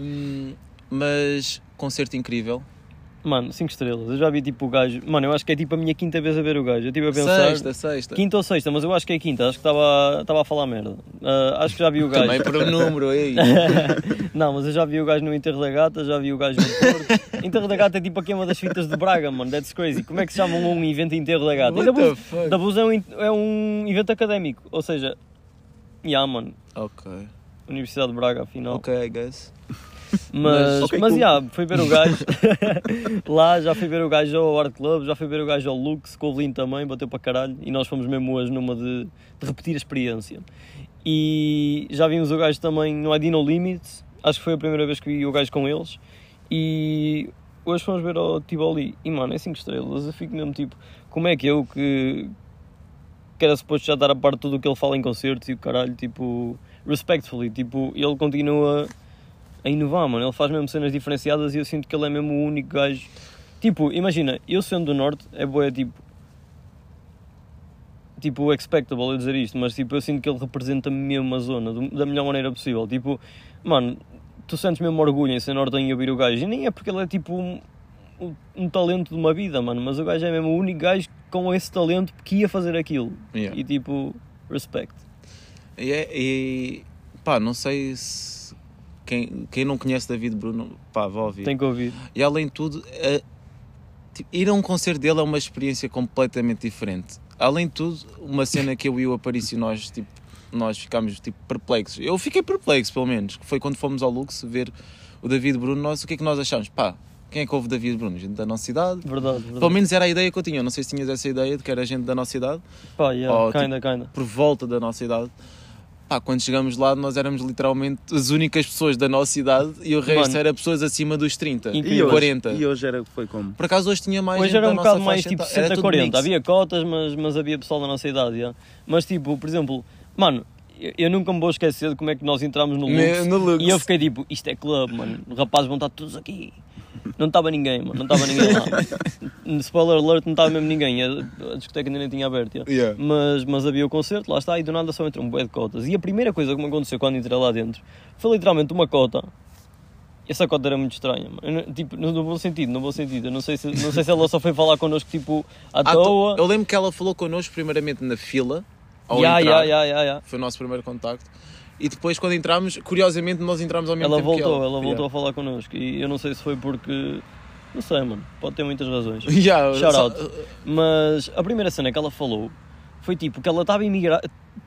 Um, mas concerto incrível. Mano, 5 estrelas. Eu já vi tipo o gajo. Mano, eu acho que é tipo a minha quinta vez a ver o gajo. Eu estive a pensar. Sexta, sexta. Quinta ou sexta, mas eu acho que é quinta. Acho que estava a falar merda. Ah, acho que já vi o gajo. Também por um número aí. Não, mas eu já vi o gajo no Enterro da Gata, já vi o gajo no Porto. Enterro da Gata é tipo aqui uma das fitas de Braga, mano. That's crazy. Como é que se chama um evento Enterro da Gata? What the fuck? da Bus é um, é um evento académico. Ou seja, yeah, mano. Ok. Universidade de Braga, afinal. Ok, I guess. Mas, Mas- Ok, mas cool. yeah, fui ver o gajo lá, já fui ver o gajo ao Art Club, já fui ver o gajo ao Lux, com o também, bateu para caralho. E nós fomos mesmo hoje numa de, de repetir a experiência. E já vimos o gajo também no ID No Limits, acho que foi a primeira vez que vi o gajo com eles. E hoje fomos ver ao Tivoli. E mano, é 5 estrelas. Eu fico mesmo tipo, como é que eu que, que era suposto já dar a parte de tudo o que ele fala em concertos e o caralho, tipo, respectfully, tipo, ele continua a inovar, mano. Ele faz mesmo cenas diferenciadas e eu sinto que ele é mesmo o único gajo. Tipo, imagina, eu sendo do Norte, é boa, tipo. Tipo, expectable eu dizer isto, mas tipo, eu sinto que ele representa mesmo a zona do- da melhor maneira possível. Tipo, mano, tu sentes mesmo orgulho em ser nortenho e ouvir o gajo. E nem é porque ele é tipo um, um, um talento de uma vida, mano, mas o gajo é mesmo o único gajo com esse talento que ia fazer aquilo. Yeah. E tipo, respect. E, é- e pá, não sei se quem, quem não conhece David Bruno, pá, vá ouvir. Tem que ouvir. E além de tudo, tipo, ir a um concerto dele é uma experiência completamente diferente. Além de tudo, uma cena que eu e o Aparício nós, tipo, nós ficámos tipo, perplexos. Eu fiquei perplexo, pelo menos, que foi quando fomos ao Lux ver o David Bruno. Nós, o que é que nós achámos? Pá, quem é que ouve David Bruno? Gente da nossa idade? Verdade, verdade. Pelo menos era a ideia que eu tinha. Eu não sei se tinhas essa ideia de que era gente da nossa idade, Pá, yeah, tipo- kinda, kinda. por volta da nossa idade. Pá, quando chegamos lá, nós éramos literalmente as únicas pessoas da nossa idade e o resto Mano. era pessoas acima dos 30, E hoje, 40. e hoje era, foi como? Por acaso hoje tinha mais Hoje gente era da um nossa bocado mais faixa tipo etária. Era tudo 60-40. mix. Havia cotas, mas, mas havia pessoal da nossa idade. já. Mas tipo, por exemplo, mano, eu, eu nunca me vou esquecer de como é que nós entramos no Ne- Lux. no Lux. E eu fiquei tipo, isto é clube, mano. Os rapazes vão estar todos aqui. Não estava ninguém, mano. Não estava ninguém lá. Spoiler alert, não estava mesmo ninguém. A, discoteca ainda nem tinha aberto. já. Yeah. Mas, mas havia o concerto, lá está, e do nada só entrou um bué de cotas. E a primeira coisa que me aconteceu quando entrei lá dentro foi literalmente uma cota. Essa cota era muito estranha, mano. Eu tipo, no, no bom sentido, no bom sentido. Eu não sei se, não sei se ela só foi falar connosco, tipo, à Ah, to- toa. Eu lembro que ela falou connosco primeiramente na fila, ao Ya, entrar. ya, ya, ya, ya. Foi o nosso primeiro contacto. E depois quando entramos, curiosamente nós entramos ao mesmo Ela tempo voltou, ela ela. voltou a falar connosco. E eu não sei se foi porque. Não sei, mano. Pode ter muitas razões. Yeah, Shout só- out. Mas a primeira cena que ela falou foi tipo que ela estava imigra...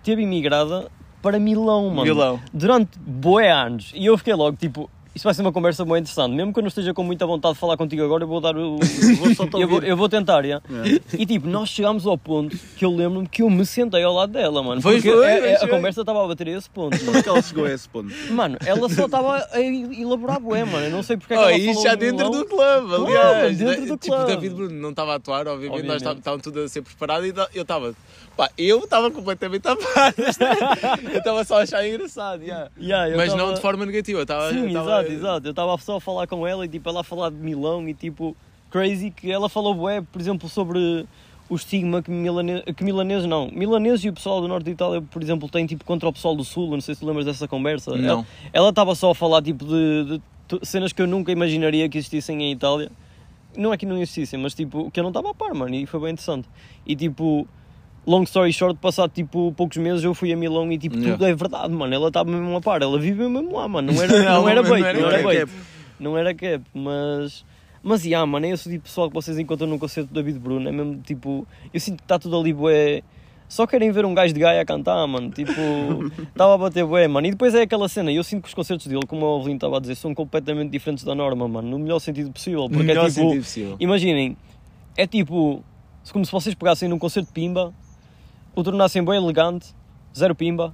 teve imigrada para Milão, mano. Milão. Durante boé anos. E eu fiquei logo tipo. Isto vai ser uma conversa muito interessante. Mesmo que eu não esteja com muita vontade de falar contigo agora, eu vou dar o. Vou eu, vou, eu vou tentar. Yeah. E tipo, nós chegámos ao ponto que eu lembro-me que eu me sentei ao lado dela, mano. Foi, porque foi, a foi. conversa estava a bater a esse ponto. Como é que ela chegou a esse ponto? Mano, ela só estava a elaborar bué, mano. Eu não sei porque é que Oh, ela falou já de dentro do clube, Claro, aliás. dentro do tipo, clube. David Bruno não estava a atuar, obviamente, nós Obviamente. estávamos estavam tudo a ser preparado e eu estava. Pá, eu estava completamente parte. eu estava só a achar engraçado, yeah. Yeah, mas tava- não de forma negativa. eu Estava, Sim, eu estava- exato, exato. Eu estava só a falar com ela e tipo, ela a falar de Milão e tipo, crazy, que ela falou bué, por exemplo, sobre o estigma que, milane... que milaneses não. Milaneses e o pessoal do norte de Itália, por exemplo, têm tipo contra o pessoal do sul, não sei se tu lembras dessa conversa. Não. Ela- estava só a falar tipo de, de tu- cenas que eu nunca imaginaria que existissem em Itália. Não é que não existissem, mas tipo, que eu não estava a par, mano, e foi bem interessante. E tipo, long story short, passado tipo poucos meses eu fui a Milão e tipo, Yeah. tudo é verdade, mano. Ela estava mesmo a par, ela vive mesmo lá, mano. Não era, não Não, era não bait, era não era bait. Não era cap, mas. Mas, yeah, mano, é esse tipo de pessoal que vocês encontram num concerto do David Bruno. É mesmo tipo. Eu sinto que está tudo ali, bué. Só querem ver um gajo de Gaia a cantar, mano. Tipo, estava a bater bué, mano. E depois é aquela cena. Eu sinto que os concertos dele, como o Evelyn estava a dizer, são completamente diferentes da norma, mano. No melhor sentido possível. No Porque melhor é tipo. sentido possível. Imaginem, é tipo. Como se vocês pegassem num concerto de Pimba, o tornassem bem elegante, zero Pimba,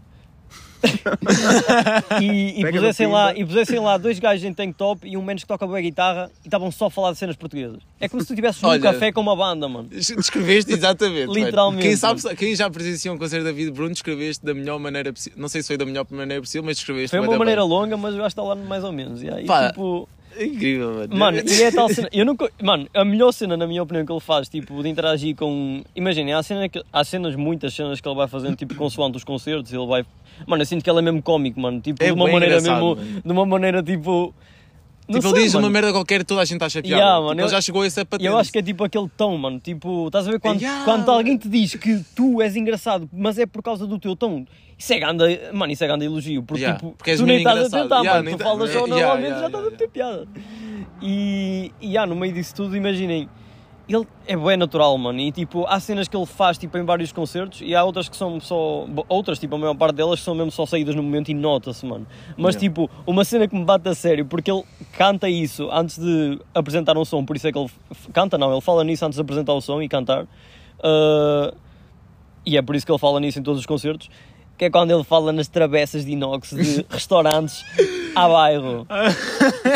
e, e, pusessem lá, e pusessem lá dois gajos em tank top e um menos que toca boa guitarra e estavam só a falar de cenas portuguesas. É como se tu estivesses num Olha- café com uma banda, mano. Descreveste exatamente. Literalmente, Quem, sabe, quem já presenciou um concerto da David Bruno, descreveste da melhor maneira possível. Não sei se foi da melhor maneira possível, mas descreveste Foi uma maneira bem. longa, mas eu acho que está lá mais ou menos. yeah. E, Pá, tipo, incrível, mano. Mano, e é tal cena. Eu nunca. Mano, a melhor cena, na minha opinião, que ele faz, tipo, de interagir com. Imaginem, há, cena que- há cenas, muitas cenas que ele vai fazendo, tipo, consoante os concertos. Ele vai. Mano, eu sinto que ele é mesmo cómico, mano. Tipo, É de uma maneira mesmo. mano. De uma maneira tipo. Não Tipo, ele sei, diz mano. uma merda qualquer e toda a gente está chateada. Yeah, Tipo, mano, ele eu- já chegou a essa patente. Eu acho que é tipo aquele tom, mano. Tipo, estás a ver quando, Yeah. quando alguém te diz que tu és engraçado, mas é por causa do teu tom. Isso é ganda, mano, isso é ganda elogio. Porque, Yeah, tipo, porque tu nem estás a engraçado. tentar, Yeah, mano. Tu tá- falas só yeah, normalmente yeah, já estás a yeah, meter piada. E, e ah, no meio disso tudo, imaginem. Ele é bem natural, mano. E tipo, há cenas que ele faz tipo, em vários concertos e há outras que são só. Outras, tipo, a maior parte delas que são mesmo só saídas no momento e nota-se, mano. Mas Yeah. tipo, uma cena que me bate a sério, porque ele canta isso antes de apresentar um som, por isso é que ele. Canta não, ele fala nisso antes de apresentar o som e cantar. Ah, e é por isso que ele fala nisso em todos os concertos. Que é quando ele fala nas travessas de inox de restaurantes a bairro.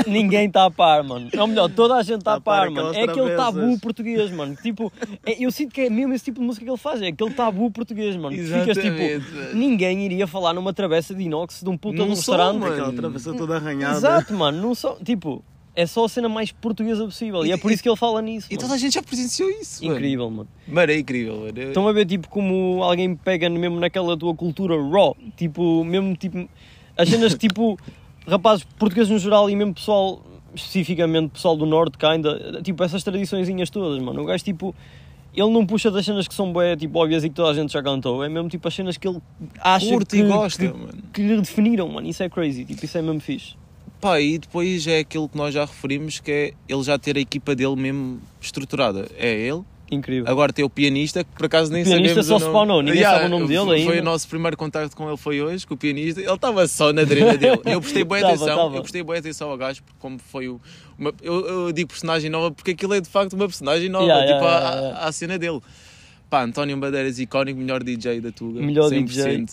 Ninguém está a par, mano. Ou melhor, toda a gente está Tá a par, mano. É aquele travessas. tabu português, mano. Tipo, é- eu sinto que é mesmo esse tipo de música que ele faz. É aquele tabu português, mano. Que Ficas Exatamente, tipo, ninguém iria falar numa travessa de inox de um um Num restaurante. mano. Aquela travessa toda arranhada. Exato, mano. Não só, tipo, é só a cena mais portuguesa possível. E, é por isso que ele fala nisso. E mano. toda a gente já presenciou isso. mano. Incrível, mano. Mano, é incrível, mano. Estão a ver, tipo, como alguém pega mesmo naquela tua cultura raw, tipo, mesmo, tipo, as cenas que, tipo, rapazes portugueses no geral e mesmo pessoal, especificamente pessoal do Norte, kinda, tipo, essas tradiçõezinhas todas, mano. O gajo, tipo, ele não puxa das cenas que são bué, tipo, óbvias e que toda a gente já cantou, é mesmo, tipo, as cenas que ele acha Curte que, e gosta, que, mano. que lhe definiram, mano. Isso é crazy, tipo, isso é mesmo fixe. Pá, e depois é aquilo que nós já referimos, que é ele já ter a equipa dele mesmo estruturada. É ele. Incrível. Agora tem o pianista, que por acaso nem O pianista sabemos só o nome. spawnou, ninguém sabe o nome dele foi, Foi ainda. o nosso primeiro contacto com ele foi hoje, com o pianista. Ele estava só na drena dele. Eu prestei boa Tava, atenção, tava. eu prestei boa atenção ao gajo, porque como foi o... uma- eu, eu digo personagem nova porque aquilo é de facto uma personagem nova, Yeah, tipo yeah, yeah, yeah. à cena dele. Pá, António Bandeiras icónico, melhor DJ da Tuga. Melhor 100%. DJ.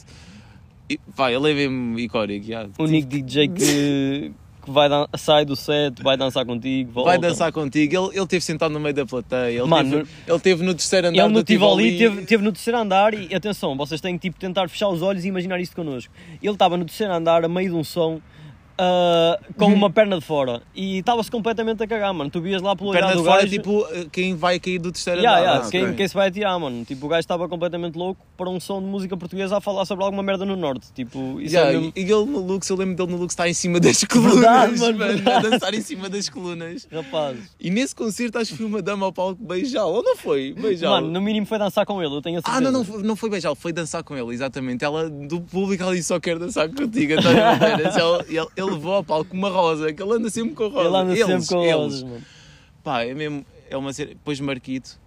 E, pá, ele é mesmo icónico, yeah. O único DJ que, que vai sai do set, vai dançar contigo, volta. Vai dançar contigo. Ele, ele teve sentado no meio da plateia. Ele, Mano, teve, ele teve no terceiro andar Ele no Tivoli Tivoli. teve, teve no terceiro andar e atenção, vocês têm que tipo, tentar fechar os olhos e imaginar isto connosco. Ele estava no terceiro andar, a meio de um som, ah, com uma perna de fora e estava-se completamente a cagar, mano. Tu vias lá pelo olhar Perna do de fora, gajo. tipo, quem vai cair do terceiro Yeah, andar. yeah, Ah, quem, ok. quem se vai atirar, mano? Tipo, o gajo estava completamente louco para um som de música portuguesa a falar sobre alguma merda no norte. Tipo, isso Yeah, é mesmo... E ele no Lux, eu lembro dele no Lux, está em cima das colunas, Verdade, mano, mano, a dançar em cima das colunas. Rapaz, E nesse concerto acho que foi uma dama ao palco beijá-lo, ou não foi? Beijá-lo. mano, no mínimo foi dançar com ele, eu tenho a certeza. Ah, não, não, foi- não foi beijá-lo, foi dançar com ele, exatamente. Ela, do público, ela disse só quer dançar contigo, António Bandeiras. Ela- ele, ele levou ao palco uma rosa, que ele anda sempre com rosa. Ele anda eles, sempre com eles. rosas, mano. Pá, é mesmo, é uma série. Depois Marquito.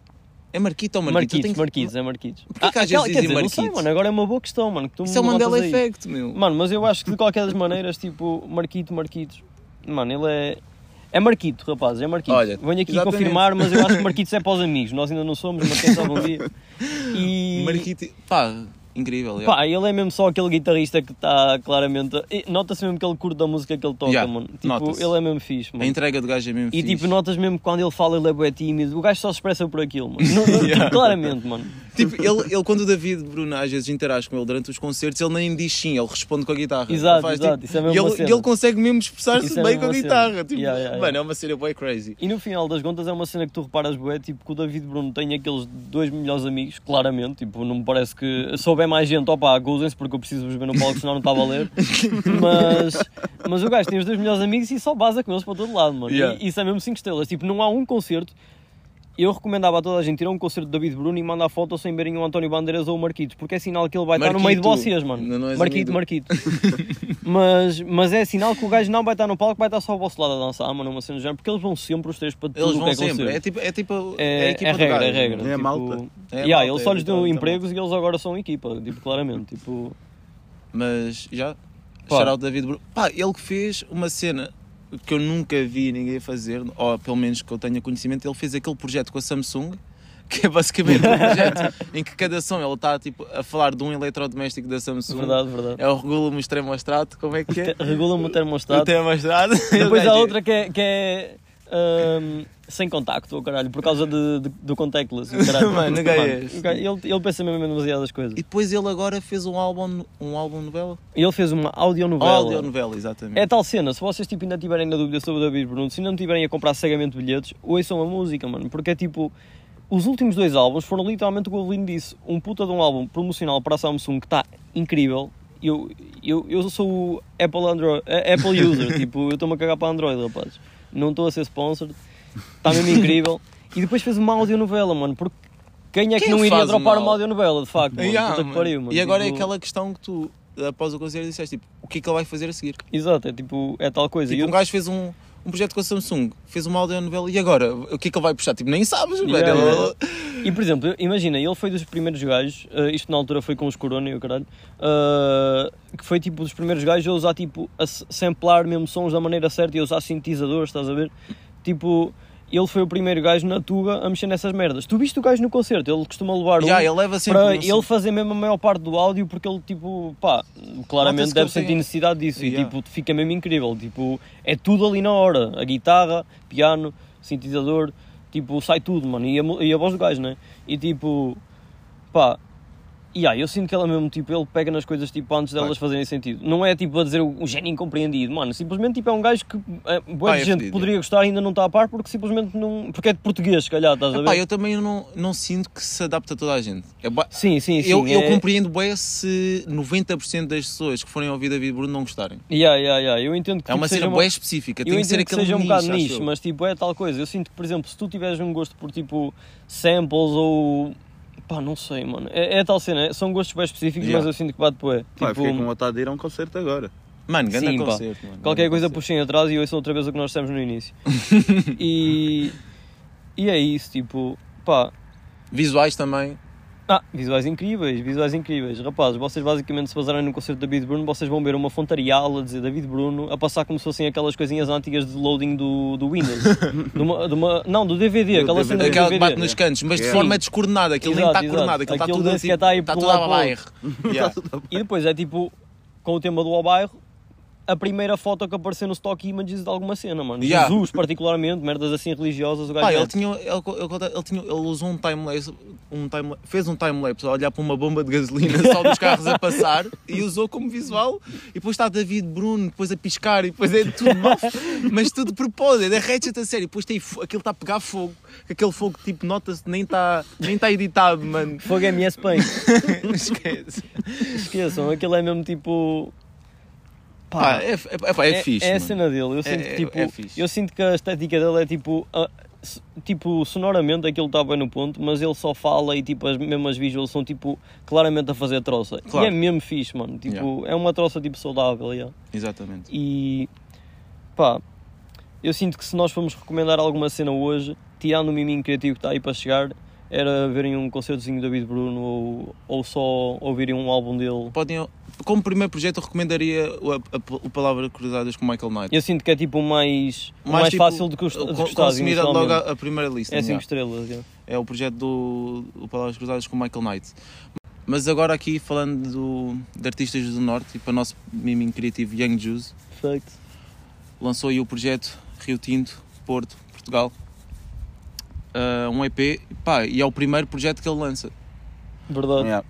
É Marquito ou Marquito? Marquitos, que- Marquitos, é Marquitos. Porquê que às vezes dizem dizer, não sei, Marquitos? mano, agora é uma boa questão, mano. Que tu Isso é o Mandela. Effect, meu. Mano, mas eu acho que de qualquer das maneiras, tipo, Marquito, Marquitos. Mano, ele é. É Marquito, rapaz, é Marquito. Olha, Venho aqui exatamente. confirmar, mas eu acho que Marquitos é para os amigos. Nós ainda não somos, mas quem sabe um dia. E. Marquito, pá, incrível. é. Pá, ele é mesmo só aquele guitarrista que está claramente. e Nota-se mesmo que ele curte da música que ele toca, Yeah, mano. Tipo, ele é mesmo fixe, A mano. entrega do gajo é mesmo E fixe. tipo, notas mesmo que quando ele fala ele é bué tímido. O gajo só se expressa por aquilo, mano. Yeah. tipo, claramente, mano. Tipo, ele, ele, quando o David Bruno às vezes interage com ele durante os concertos, ele nem diz sim, ele responde com a guitarra. Exato, faz, exato, tipo, isso é mesmo e ele, cena. ele consegue mesmo expressar-se é bem com a guitarra. Tipo, Yeah, yeah, mano, é uma cena bem crazy. E no final das contas é uma cena que tu reparas bué, tipo que o David Bruno tem aqueles dois melhores amigos, claramente, tipo, não me parece que se houver mais gente, opá, gozem-se porque eu preciso vos ver no palco, senão não está a valer. mas, mas o gajo tem os dois melhores amigos e só baza com eles para todo lado, mano. Yeah. E isso é mesmo 5 estrelas. Tipo, não há um concerto. Eu recomendava a toda a gente ir a um concerto de David Bruno e mandar foto sem verem o António Bandeiras ou o Marquitos, porque é sinal que ele vai estar no meio de Marquito. vocês, mano. Não- não Marquito, amigo. Marquito. mas, mas é sinal que o gajo não vai estar no palco, vai estar só ao vosso lado a dançar, mano, uma cena do género, porque eles vão sempre os três para tudo Eles o que vão é sempre. concerto. É tipo, é tipo É, é a equipa é regra, gajo. é regra. É tipo, malta. É a yeah, malta, ele só lhes deu literalmente a empregos e eles agora são equipa, tipo, claramente. Tipo, Mas já, Pá. shout out David Bruno. Pá, ele que fez uma cena que eu nunca vi ninguém fazer, ou pelo menos que eu tenha conhecimento, ele fez aquele projeto com a Samsung que é basicamente um projeto em que cada som ele está tipo, a falar de um eletrodoméstico da Samsung. Verdade, verdade. É o regula-me o como é que é? Regula-me o O termostato. Depois há outra que é, que é ahm, sem contacto, oh, caralho, por causa de, de- do contactless. oh, caralho. Mano, ninguém é o gajo- ele, ele pensa mesmo em demasiadas coisas. E depois ele agora fez um álbum, um álbum novela? Ele fez uma audionovela. Audionovela, exatamente. É tal cena, se vocês tipo, ainda tiverem na dúvida sobre o David Bruno, se ainda não tiverem a comprar cegamente bilhetes, ouçam a música, mano, porque é tipo. Os últimos dois álbuns foram literalmente o que o Evelyn disse: um puta de um álbum promocional para a Samsung que está incrível. Eu, eu, eu sou o Apple, Android, Apple user, tipo, eu estou-me a cagar para Android, rapaz. Não estou a ser sponsored, está mesmo incrível. E depois fez uma audionovela, mano, porque quem é que Quem não iria faz dropar uma uma audionovela, de facto? Mano? Yeah, mano. pariu, mano. E agora Tipo, é aquela questão que tu, após o concerto, disseste tipo, o que é que ele vai fazer a seguir? Exato, é tipo, é tal coisa. E Tipo, eu- um gajo fez um, um projeto com a Samsung, fez uma audionovela e agora? O que é que ele vai puxar? Tipo, nem sabes, Yeah, velho. yeah. E por exemplo, imagina, ele foi dos primeiros gajos, eh, isto na altura foi com os Corona e o caralho, eh, que foi tipo dos primeiros gajos a usar tipo, a samplar mesmo sons da maneira certa e a usar sintetizadores, estás a ver? Tipo, ele foi o primeiro gajo na Tuga a mexer nessas merdas. Tu viste o gajo no concerto, ele costuma levar um Yeah, ele leva sempre para um- ele fazer mesmo a maior parte do áudio porque ele tipo, pá, claramente que deve sentir tem- necessidade disso Yeah. e tipo, fica mesmo incrível, tipo, é tudo ali na hora, a guitarra, piano, sintetizador, tipo, sai tudo, mano, e a, e a voz do gajo, né? E tipo, pá, e aí eu sinto que ela mesmo, tipo, ele pega nas coisas tipo antes delas fazerem sentido. Não é tipo a dizer o, o gênio incompreendido, mano, simplesmente tipo é um gajo que é, boa é gente poderia gostar e ainda não está a par porque simplesmente não, porque é de português, se calhar, estás a ver? Epá, eu também não, não sinto que se adapta a toda a gente. É bué- Sim, sim, sim. eu, eu é- compreendo bem se 90% das pessoas que forem ouvir David Bruno não gostarem. Yeah, yeah, yeah. Eu entendo que É uma tipo, cena específica, Eu tem que entendo ser que seja um bocado nicho, eu. mas tipo, é tal coisa. Eu sinto que, por exemplo, se tu tiveres um gosto por tipo samples ou. Pá, não sei, mano. É, é tal cena, são gostos bem específicos, Yeah. mas eu sinto que bate poé. Pá, Tipo, fiquei com vontade de ir a um concerto agora. Mano, Sim, pá. concerto. mano, qualquer coisa puxem atrás e ouçam outra vez o que nós dissemos no início. e. e é isso, tipo, pá. Visuais também. Ah, visuais incríveis, visuais incríveis. Rapazes, vocês basicamente se basarem no concerto de David Bruno, vocês vão ver uma fontarial a dizer David Bruno, a passar como se fossem aquelas coisinhas antigas de loading do, do Windows. de uma, de uma- não, do DVD, Do aquela DVD. cena Aquela que bate nos cantos, mas de Yeah. forma descoordenada, aquilo nem Exato, está exato. coordenado, aquilo está Aquilo tudo nem assim, está aí está tudo a bairro. Yeah. E depois é tipo, com o tema do ao bairro, a primeira foto que apareceu no Stock Images de alguma cena, mano. Yeah. Jesus, particularmente, merdas assim religiosas, o gajo Pá, ele, tinha, ele, ele, ele, tinha, ele usou um timelapse, um time, fez um timelapse a olhar para uma bomba de gasolina só dos carros a passar e usou como visual. E depois está David Bruno, depois a piscar e depois é tudo mal, mas tudo de propósito, é Ratchet a sério. Depois tem, aquilo está a pegar fogo, aquele fogo tipo, nota-se, nem está nem está editado, mano. Fogo MS Paint. Esquece. Esqueçam, aquilo é mesmo tipo. Pá, é, é, pá, é, fixe. É a cena dele. Eu sinto, É- que, tipo, é fixe. eu sinto que a estética dele é tipo. ah, tipo, sonoramente aquilo está bem no ponto, mas ele só fala e tipo, as mesmas visuals são tipo claramente a fazer troça. E é mesmo fixe, mano. Tipo, é uma troça tipo saudável. yeah. Exatamente. E pá, eu sinto que se nós formos recomendar alguma cena hoje, tirando o miminho criativo que está aí para chegar, era verem um concertozinho do David Bruno ou, ou só ouvirem um álbum dele. Podem, como primeiro projeto, eu recomendaria o, a, a- o Palavra Cruzadas com Michael Knight. Eu sinto que é tipo o mais, o mais, tipo, fácil de, custa, de gostar. consumir logo a, a primeira lista. É 5 yeah. estrelas. yeah. É o projeto do o Palavras Cruzadas com Michael Knight. Mas agora aqui falando do, de artistas do Norte e para o nosso miminho criativo Young Juice, Perfeito. lançou aí o projeto Rio Tinto, Porto, Portugal. Ah, um EP, pá, e é o primeiro projeto que ele lança. Verdade. Yeah.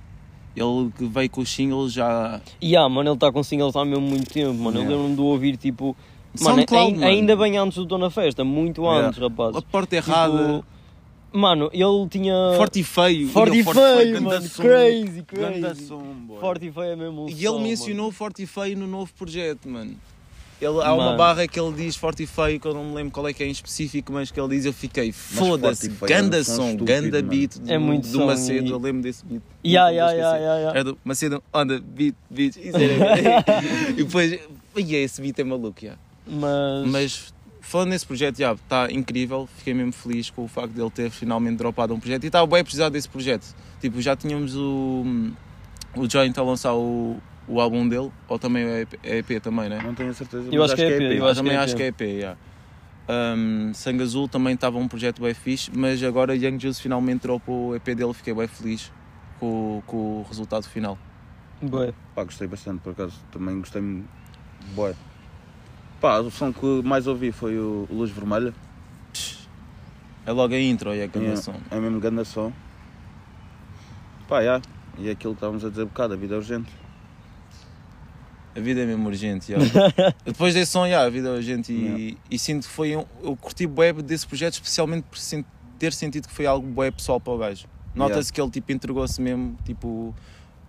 Ele que veio com os singles já. E ah, mano, ele está com singles há mesmo muito tempo, mano. Eu Yeah. lembro-me de ouvir tipo. Mano, SoundCloud, mano. ainda bem antes do Estou na Festa, muito Yeah. antes, rapaz. A porta errada, Tipo, mano, ele tinha. forte e feio. Forte e feio, ganda mano. som. Crazy, crazy. som. Forte e feio é mesmo um E som, ele mencionou Forte e Feio no novo projeto, mano. Ele, há uma Mano. barra que ele diz Forte e Feio, que eu não me lembro qual é que é em específico, mas que ele diz, eu fiquei, Forte foda-se, e Feio é um ganda som som, estúpido, ganda mano. beat do, É muito do som Macedo, e- eu lembro desse beat. Nunca vou ya, esquecer. ya, ya. Era do Macedo, anda, beat, beat, isso era- e depois, e esse beat é maluco, já. Mas. Mas falando nesse projeto, já, está incrível, fiquei mesmo feliz com o facto de ele ter finalmente dropado um projeto e estava bem a precisar desse projeto. Tipo, já tínhamos o, o Joint a lançar o, o álbum dele, ou também é EP, é EP também, né? Não tenho a certeza. Eu mas acho que é EP, eu Eu acho também que é acho que é EP. Yeah. Um, Sangue Azul também estava um projeto bem fixe, mas agora Young Juice finalmente entrou para o EP dele, fiquei bem feliz com, com o resultado final. Bué. Pá, gostei bastante, por acaso. Também gostei muito. Boa. Pá, o som que mais ouvi foi o Luz Vermelha. É logo a intro e a É, canção. é mesmo grande som. Pá, já. E é aquilo que estávamos a dizer um bocado, a vida é urgente. A vida é mesmo urgente. já. Depois desse som, já, a vida é urgente e, e sinto que foi um. Eu curti bué desse projeto, especialmente por sen- ter sentido que foi algo bué pessoal para o gajo. Nota-se que ele tipo, entregou-se mesmo, tipo.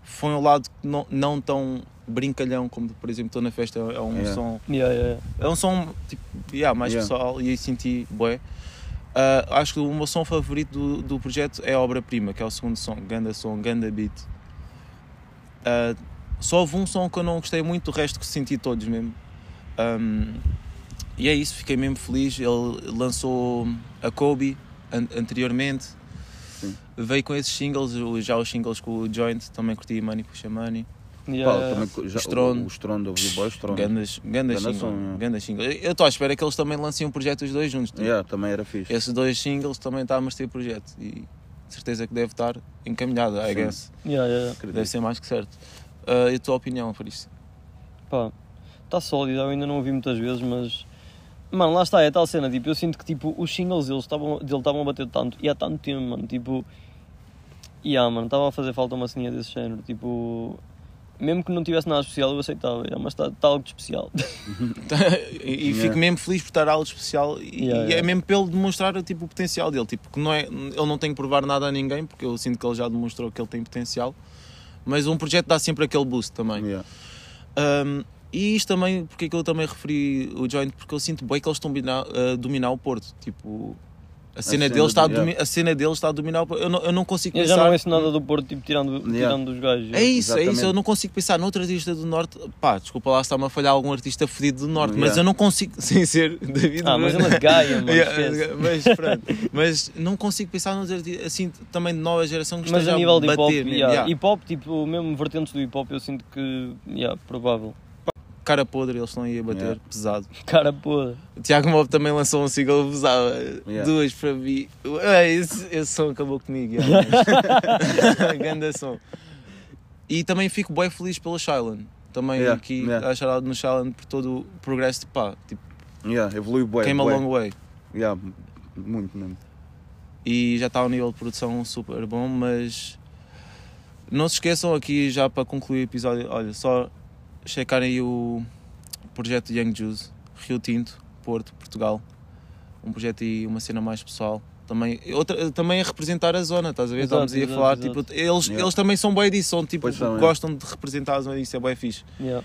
Foi um lado que não, não tão brincalhão como, por exemplo, estou na festa. É um Yeah. som. Yeah, yeah. É um som tipo, yeah, mais Yeah. pessoal e aí senti bué. Ah, acho que o meu som favorito do, do projeto é a obra-prima, que é o segundo som, Ganda Som, Ganda Beat. Ah, só houve um som que eu não gostei muito, o resto que senti todos mesmo. Ahm, e é isso, fiquei mesmo feliz. Ele lançou a Kobe an- anteriormente, Sim. veio com esses singles, já os singles com o Joint, também curti Money Puxa Money. Yeah, também, já, o, o Estrondo, ouvi o Estrondo. Gandas, gandas Ganda single, som, yeah. gandas single. Eu estou à espera que eles também lancem um projeto os dois juntos. tipo. Yeah, também era fixe. Esses dois singles também está a merecer projeto e de certeza que deve estar encaminhado, I Sim. guess. Yeah, yeah. Deve ser mais que certo. Ah, e a tua opinião por isso? Pá, está sólido, eu ainda não ouvi muitas vezes, mas. Mano, lá está, é tal cena, tipo, eu sinto que tipo, os singles deles estavam, dele estavam a bater tanto e há tanto tempo, mano, tipo. E ah, mano, estava a fazer falta uma ceninha desse género, tipo. Mesmo que não tivesse nada especial, eu aceitava, yeah, mas está tá algo de especial. e e Yeah. fico mesmo feliz por estar algo especial e, Yeah, e é yeah. mesmo pelo demonstrar tipo, o potencial dele. Tipo, que não é, ele não tem que provar nada a ninguém, porque eu sinto que ele já demonstrou que ele tem potencial. Mas um projeto dá sempre aquele boost também. Yeah. Um, e isto também, porque é que eu também referi o joint, porque eu sinto bem que eles estão a dominar, o Porto. Tipo, a cena, cena deles está a domi- a cena deles está a dominar o Porto. Eu não, eu não consigo Eu já pensar. não ouço nada do Porto, tipo, tirando, Yeah. tirando dos gajos. É isso, é isso. Eu não consigo pensar noutro artista do Norte. Pá, desculpa lá se está-me a falhar algum artista fedido do Norte, mas Yeah. eu não consigo, sem ser David Ah, mas ele é gaia, mano, Yeah, esquece. mas pronto, mas não consigo pensar nos artistas assim também de nova geração que Mas esteja a nível de hip hop, bater mesmo. yeah, Yeah. hip hop, tipo, mesmo vertentes do hip hop, eu sinto que, yeah, provável. Cara podre, eles estão aí a bater Yeah. pesado. Cara, pô. O Tiago Mob também lançou um single pesado. Yeah. Duas para mim. Esse, esse som acabou comigo. yeah, Ganda som. E também fico bem feliz pelo Shylon. Também Yeah, aqui yeah. a no Shylon por todo o progresso de pá. Tipo, Yeah, evoluiu bué. came a long way. Yeah, muito mesmo. e já está ao nível de produção super bom, mas não se esqueçam aqui já para concluir o episódio, olha, só checarem aí o projeto Young Juice, Rio Tinto, Porto, Portugal. Um projeto e uma cena mais pessoal. Também, outra, também a representar a zona, estás a ver? Exato, Estamos aí a falar, exato. tipo, eles, Yeah. eles também são disso, são tipo, é. gostam de representar a zona, isso é bem fixe. Yeah.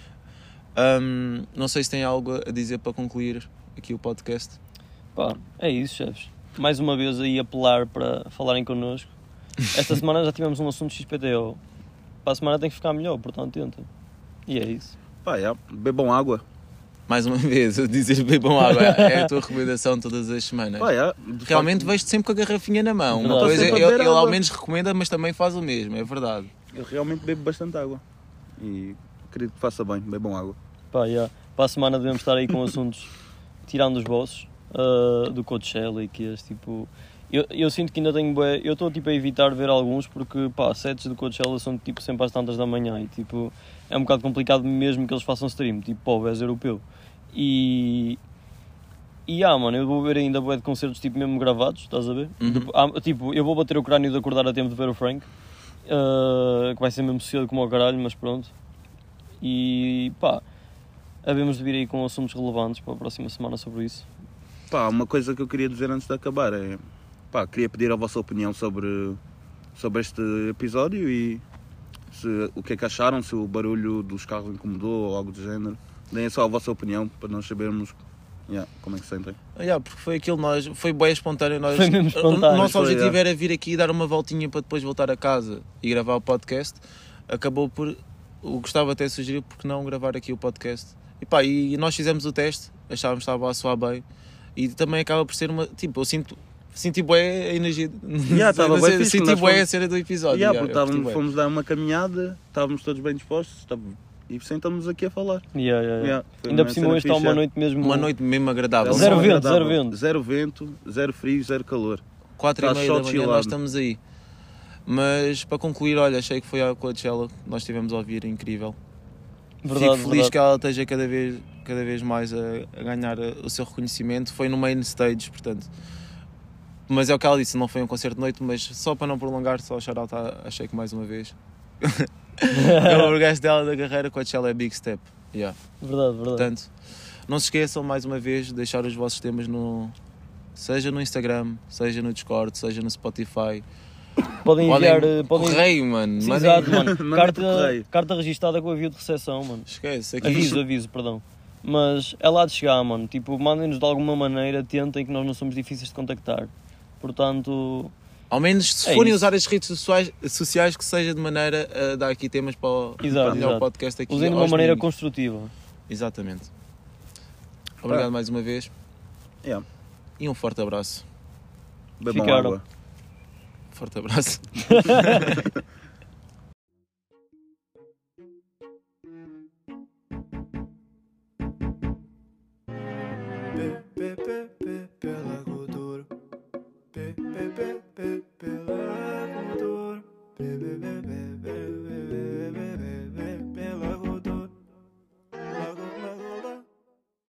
Hum, não sei se tem algo a dizer para concluir aqui o podcast. Pá, é isso, chefes. Mais uma vez aí apelar para falarem connosco. Esta semana já tivemos um assunto XPTO. Para a semana tem que ficar melhor, portanto tenta. E é isso. Pá, yeah, bebam água. Mais uma vez, a dizer bebam água, é a tua recomendação todas as semanas. Pá, de Realmente facto, vejo-te sempre com a garrafinha na mão. Uma coisa, a ele, ele ao menos recomenda, mas também faz o mesmo, é verdade. Eu realmente bebo bastante água. E acredito que faça bem, bebam água. Pá, yeah. Para a semana devemos estar aí com assuntos tirando os vossos, ah, do Coachella e que este tipo. Eu, eu sinto que ainda tenho bué, eu estou tipo a evitar ver alguns porque pá, sets do Coachella são tipo sempre às tantas da manhã e tipo é um bocado complicado mesmo que eles façam stream, tipo pô, és europeu. E e ah, mano, eu vou ver ainda bué de concertos tipo mesmo gravados, estás a ver? Uhum. Depo- ah, tipo, eu vou bater o crânio de acordar a tempo de ver o Frank, ah, que vai ser mesmo cedo como ao caralho, mas pronto. E pá, havemos de vir aí com assuntos relevantes para a próxima semana sobre isso. Pá, uma coisa que eu queria dizer antes de acabar é. Pá, queria pedir a vossa opinião sobre, sobre este episódio e se, o que é que acharam, se o barulho dos carros incomodou ou algo do género. Deem só a vossa opinião para nós sabermos yeah, como é que se sentem. Ah, yeah, porque foi aquilo, nós, foi bem espontâneo. Nós, Foi mesmo espontâneo. O nosso Foi, objetivo yeah. era vir aqui e dar uma voltinha para depois voltar a casa e gravar o podcast. Acabou por. O Gustavo até sugeriu porque não gravar aqui o podcast. E pá, e nós fizemos o teste, achávamos que estava a soar bem. E também acaba por ser uma. Tipo, eu sinto. Senti bué a energia. Yeah, bué fixe, Senti bué fomos- a cena do episódio. Yeah, yeah, porque fomos dar uma caminhada, estávamos todos bem dispostos estava- e sentamos aqui a falar. Yeah, yeah, yeah. Ainda por cima hoje está uma é. noite mesmo. Uma noite mesmo agradável. Zero vento, agradável. zero vento. Zero vento, zero frio, zero calor. 4 e Está meia da manhã chillado. nós estamos aí. Mas para concluir, olha, achei que foi a Coachella que nós tivemos a ouvir, incrível. Verdade, Fico feliz verdade. que ela esteja cada vez, cada vez mais a, a ganhar o seu reconhecimento. Foi no main stage, portanto. Mas é o que ela disse, não foi um concerto de noite, mas só para não prolongar, só shout-out à Shake mais uma vez. é o orgasmo dela da carreira, Coachella é Big Step. Yeah. Verdade, verdade. Portanto, não se esqueçam mais uma vez de deixar os vossos temas no. Seja no Instagram, seja no Discord, seja no Spotify. Podem enviar. eh, Podem... Correio, mano. Sim, exato, mano. Carta, carta registada com aviso de recepção, mano. Esquece. Aqui Aviso, aviso, perdão. Mas é lá de chegar, mano. Tipo, mandem-nos de alguma maneira, tentem que nós não somos difíceis de contactar. Portanto, Ao menos se É forem isso. usar as redes sociais, sociais, que seja de maneira a dar aqui temas para o, Exato, para o exato. podcast aqui. usem de uma maneira domingos. construtiva. Exatamente. Obrigado mais uma vez Yeah. e um forte abraço. Bebam Ficaram. água. Forte abraço. Baby, baby, baby.